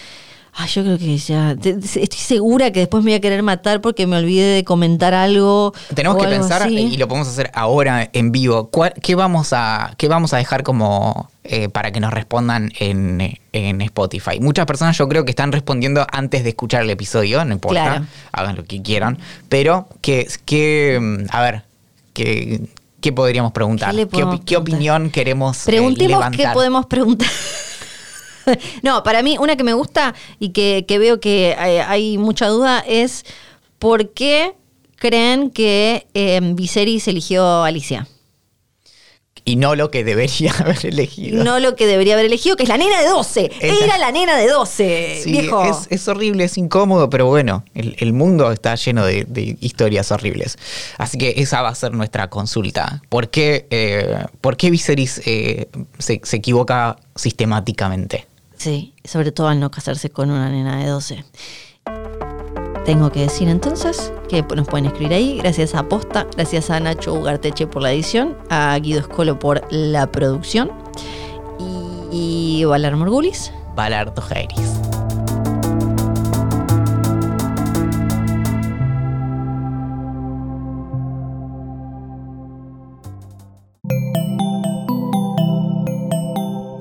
Ay, yo creo que ya. estoy segura que después me voy a querer matar porque me olvidé de comentar algo. Tenemos que algo pensar, así. y lo podemos hacer ahora en vivo, ¿cuál- ¿qué vamos a, qué vamos a dejar como eh, para que nos respondan en, en Spotify? Muchas personas yo creo que están respondiendo antes de escuchar el episodio, no importa, Claro. hagan lo que quieran, pero que, que mm, a ver, ¿qué, qué podríamos preguntar? ¿Qué ¿Qué, qué opinión queremos eh, Preguntemos qué levantar? podemos preguntar. *laughs* no, para mí, una que me gusta y que, que veo que hay, hay mucha duda es ¿por qué creen que eh, Viserys eligió a Alicia? Y no lo que debería *laughs* haber elegido. No lo que debería haber elegido, que es la nena de 12. Esa- Era la nena de 12, Sí, viejo. es, es horrible, es incómodo, pero bueno, el, el mundo está lleno de, de historias horribles. Así que esa va a ser nuestra consulta. ¿Por qué, eh, ¿por qué Viserys eh, se, se equivoca sistemáticamente? Sobre todo al no casarse con una nena de 12. Tengo que decir entonces que nos pueden escribir ahí. Gracias a Posta, gracias a Nacho Ugarteche por la edición, a Guido Escolo por la producción y, y Valar Morgulis. Jairis.